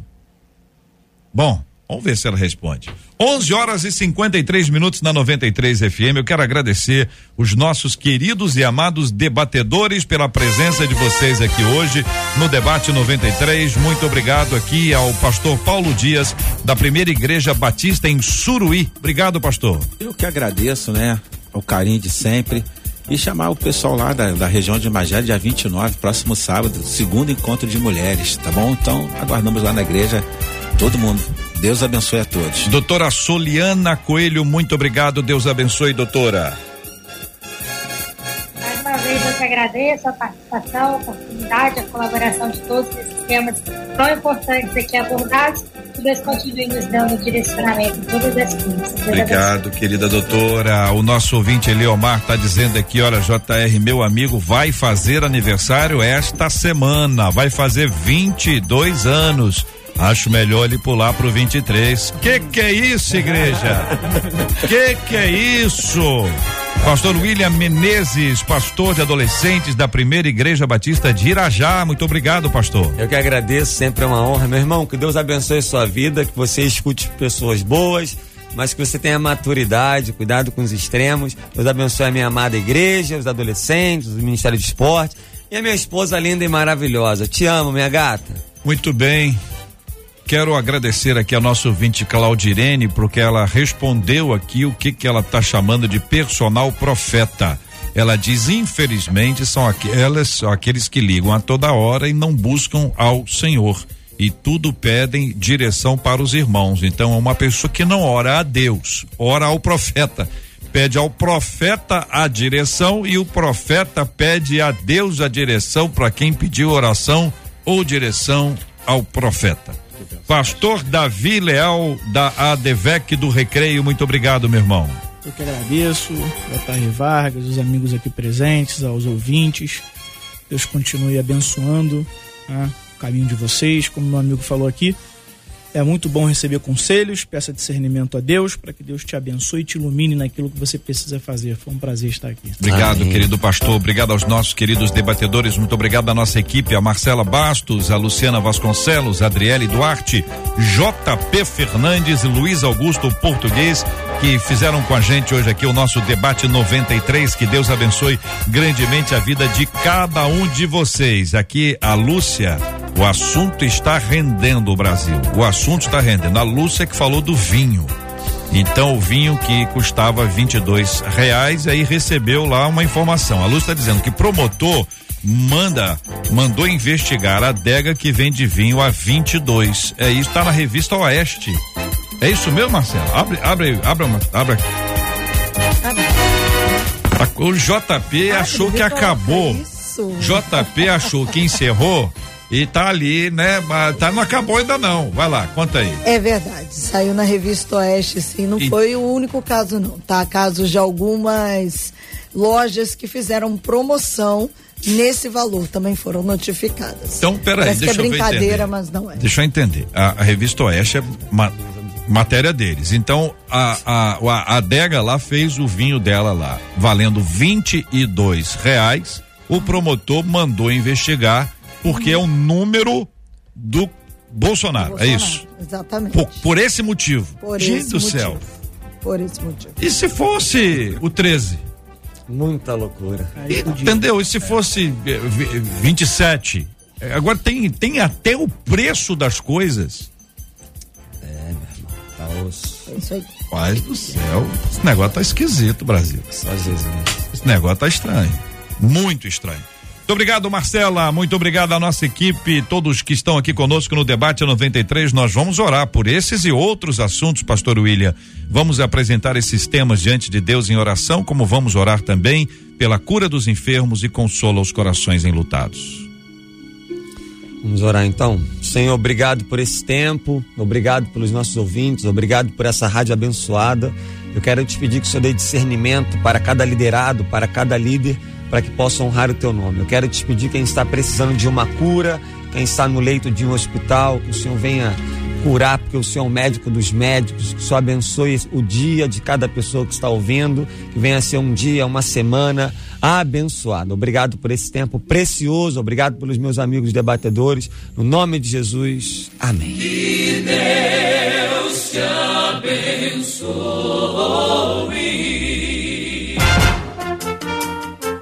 [SPEAKER 2] Bom, vamos ver se ela responde. 11 horas e 53 minutos na 93 FM. Eu quero agradecer os nossos queridos e amados debatedores pela presença de vocês aqui hoje no Debate 93. Muito obrigado aqui ao pastor Paulo Dias, da Primeira Igreja Batista em Suruí. Obrigado, pastor.
[SPEAKER 3] Eu que agradeço, né? O carinho de sempre. E chamar o pessoal lá da, da região de Magé, dia 29, próximo sábado, segundo encontro de mulheres, tá bom? Então, aguardamos lá na igreja todo mundo. Deus abençoe a todos.
[SPEAKER 2] Doutora Soliana Coelho, muito obrigado. Deus abençoe, doutora.
[SPEAKER 4] Mais uma vez eu que agradeço a participação, a oportunidade, a colaboração de todos esses temas tão importantes aqui abordados. Que Deus continue nos dando direcionamento em todas as coisas. Deus
[SPEAKER 2] Obrigado, querida doutora. O nosso ouvinte Eliomar está dizendo aqui, olha, JR, meu amigo, vai fazer aniversário esta semana, vai fazer 22 anos. Acho melhor ele pular pro 23. Que que é isso, igreja? que que é isso? Pastor William Menezes, pastor de adolescentes da Primeira Igreja Batista de Irajá. Muito obrigado, pastor.
[SPEAKER 5] Eu que agradeço, sempre é uma honra. Meu irmão, que Deus abençoe a sua vida, que você escute pessoas boas, mas que você tenha maturidade, cuidado com os extremos. Deus abençoe a minha amada igreja, os adolescentes, o Ministério de Esporte e a minha esposa linda e maravilhosa. Te amo, minha gata.
[SPEAKER 2] Muito bem. Quero agradecer aqui a nossa ouvinte Claudirene, porque ela respondeu aqui o que que ela está chamando de personal profeta. Ela diz, infelizmente, são aquelas, são aqueles que ligam a toda hora e não buscam ao Senhor. E tudo pedem direção para os irmãos. Então é uma pessoa que não ora a Deus, ora ao profeta. Pede ao profeta a direção e o profeta pede a Deus a direção para quem pediu oração ou direção ao profeta. Pastor Davi Leal da ADVEC do Recreio, muito obrigado, meu irmão.
[SPEAKER 6] Eu que agradeço, J.R. Vargas, os amigos aqui presentes, aos ouvintes. Deus continue abençoando né, o caminho de vocês, como meu amigo falou aqui. É muito bom receber conselhos, peça discernimento a Deus para que Deus te abençoe e te ilumine naquilo que você precisa fazer. Foi um prazer estar aqui.
[SPEAKER 2] Obrigado, Amém. querido pastor. Obrigado aos nossos queridos debatedores. Muito obrigado à nossa equipe, a Marcela Bastos, a Luciana Vasconcelos, a Adriele Duarte, JP Fernandes e Luiz Augusto Português, que fizeram com a gente hoje aqui o nosso debate 93. Que Deus abençoe grandemente a vida de cada um de vocês. Aqui a Lúcia o assunto está rendendo o Brasil. O assunto está rendendo. A Lúcia que falou do vinho. Então o vinho que custava 22 reais, aí recebeu lá uma informação. A Lúcia está dizendo que promotor manda mandou investigar a adega que vende vinho a 22. É isso, está na revista Oeste. É isso mesmo, Marcelo? Abre, abre, abre, abre. abre. O JP achou que acabou. JP achou que encerrou e tá ali, né? Tá, não acabou ainda não. Vai lá, conta aí.
[SPEAKER 7] É verdade. Saiu na revista Oeste, sim. Não e... foi o único caso, não. Tá? Casos de algumas lojas que fizeram promoção nesse valor também foram notificadas.
[SPEAKER 2] Então, peraí, Parece deixa
[SPEAKER 7] que é brincadeira,
[SPEAKER 2] mas
[SPEAKER 7] não é.
[SPEAKER 2] Deixa eu entender. A, a revista Oeste é ma, matéria deles. Então, a, a, a adega lá fez o vinho dela lá, valendo 22 reais. O promotor mandou investigar porque é o número do Bolsonaro, Bolsonaro é isso?
[SPEAKER 7] Exatamente.
[SPEAKER 2] Por, por esse motivo.
[SPEAKER 7] Por Gente esse
[SPEAKER 2] do
[SPEAKER 7] motivo.
[SPEAKER 2] céu.
[SPEAKER 7] Por esse motivo.
[SPEAKER 2] E se fosse o 13?
[SPEAKER 5] Muita loucura.
[SPEAKER 2] E, entendeu? E se fosse 27? Eh, eh, agora tem, tem até o preço das coisas.
[SPEAKER 5] É, meu irmão. Tá osso.
[SPEAKER 7] É isso aí.
[SPEAKER 2] Pai do céu. Esse negócio tá esquisito, Brasil.
[SPEAKER 5] Só Jesus.
[SPEAKER 2] Esse negócio tá estranho. Muito estranho. Muito obrigado, Marcela. Muito obrigado à nossa equipe, todos que estão aqui conosco no debate 93. Nós vamos orar por esses e outros assuntos, Pastor William. Vamos apresentar esses temas diante de Deus em oração, como vamos orar também pela cura dos enfermos e consola os corações enlutados.
[SPEAKER 5] Vamos orar então. Senhor, obrigado por esse tempo, obrigado pelos nossos ouvintes, obrigado por essa rádio abençoada. Eu quero te pedir que o Senhor dê discernimento para cada liderado, para cada líder para que possa honrar o teu nome. Eu quero te pedir quem está precisando de uma cura, quem está no leito de um hospital, que o Senhor venha curar, porque o Senhor é o médico dos médicos, que o Senhor abençoe o dia de cada pessoa que está ouvindo, que venha ser um dia, uma semana abençoada. Obrigado por esse tempo precioso, obrigado pelos meus amigos debatedores, no nome de Jesus, amém.
[SPEAKER 8] Que Deus te abençoe.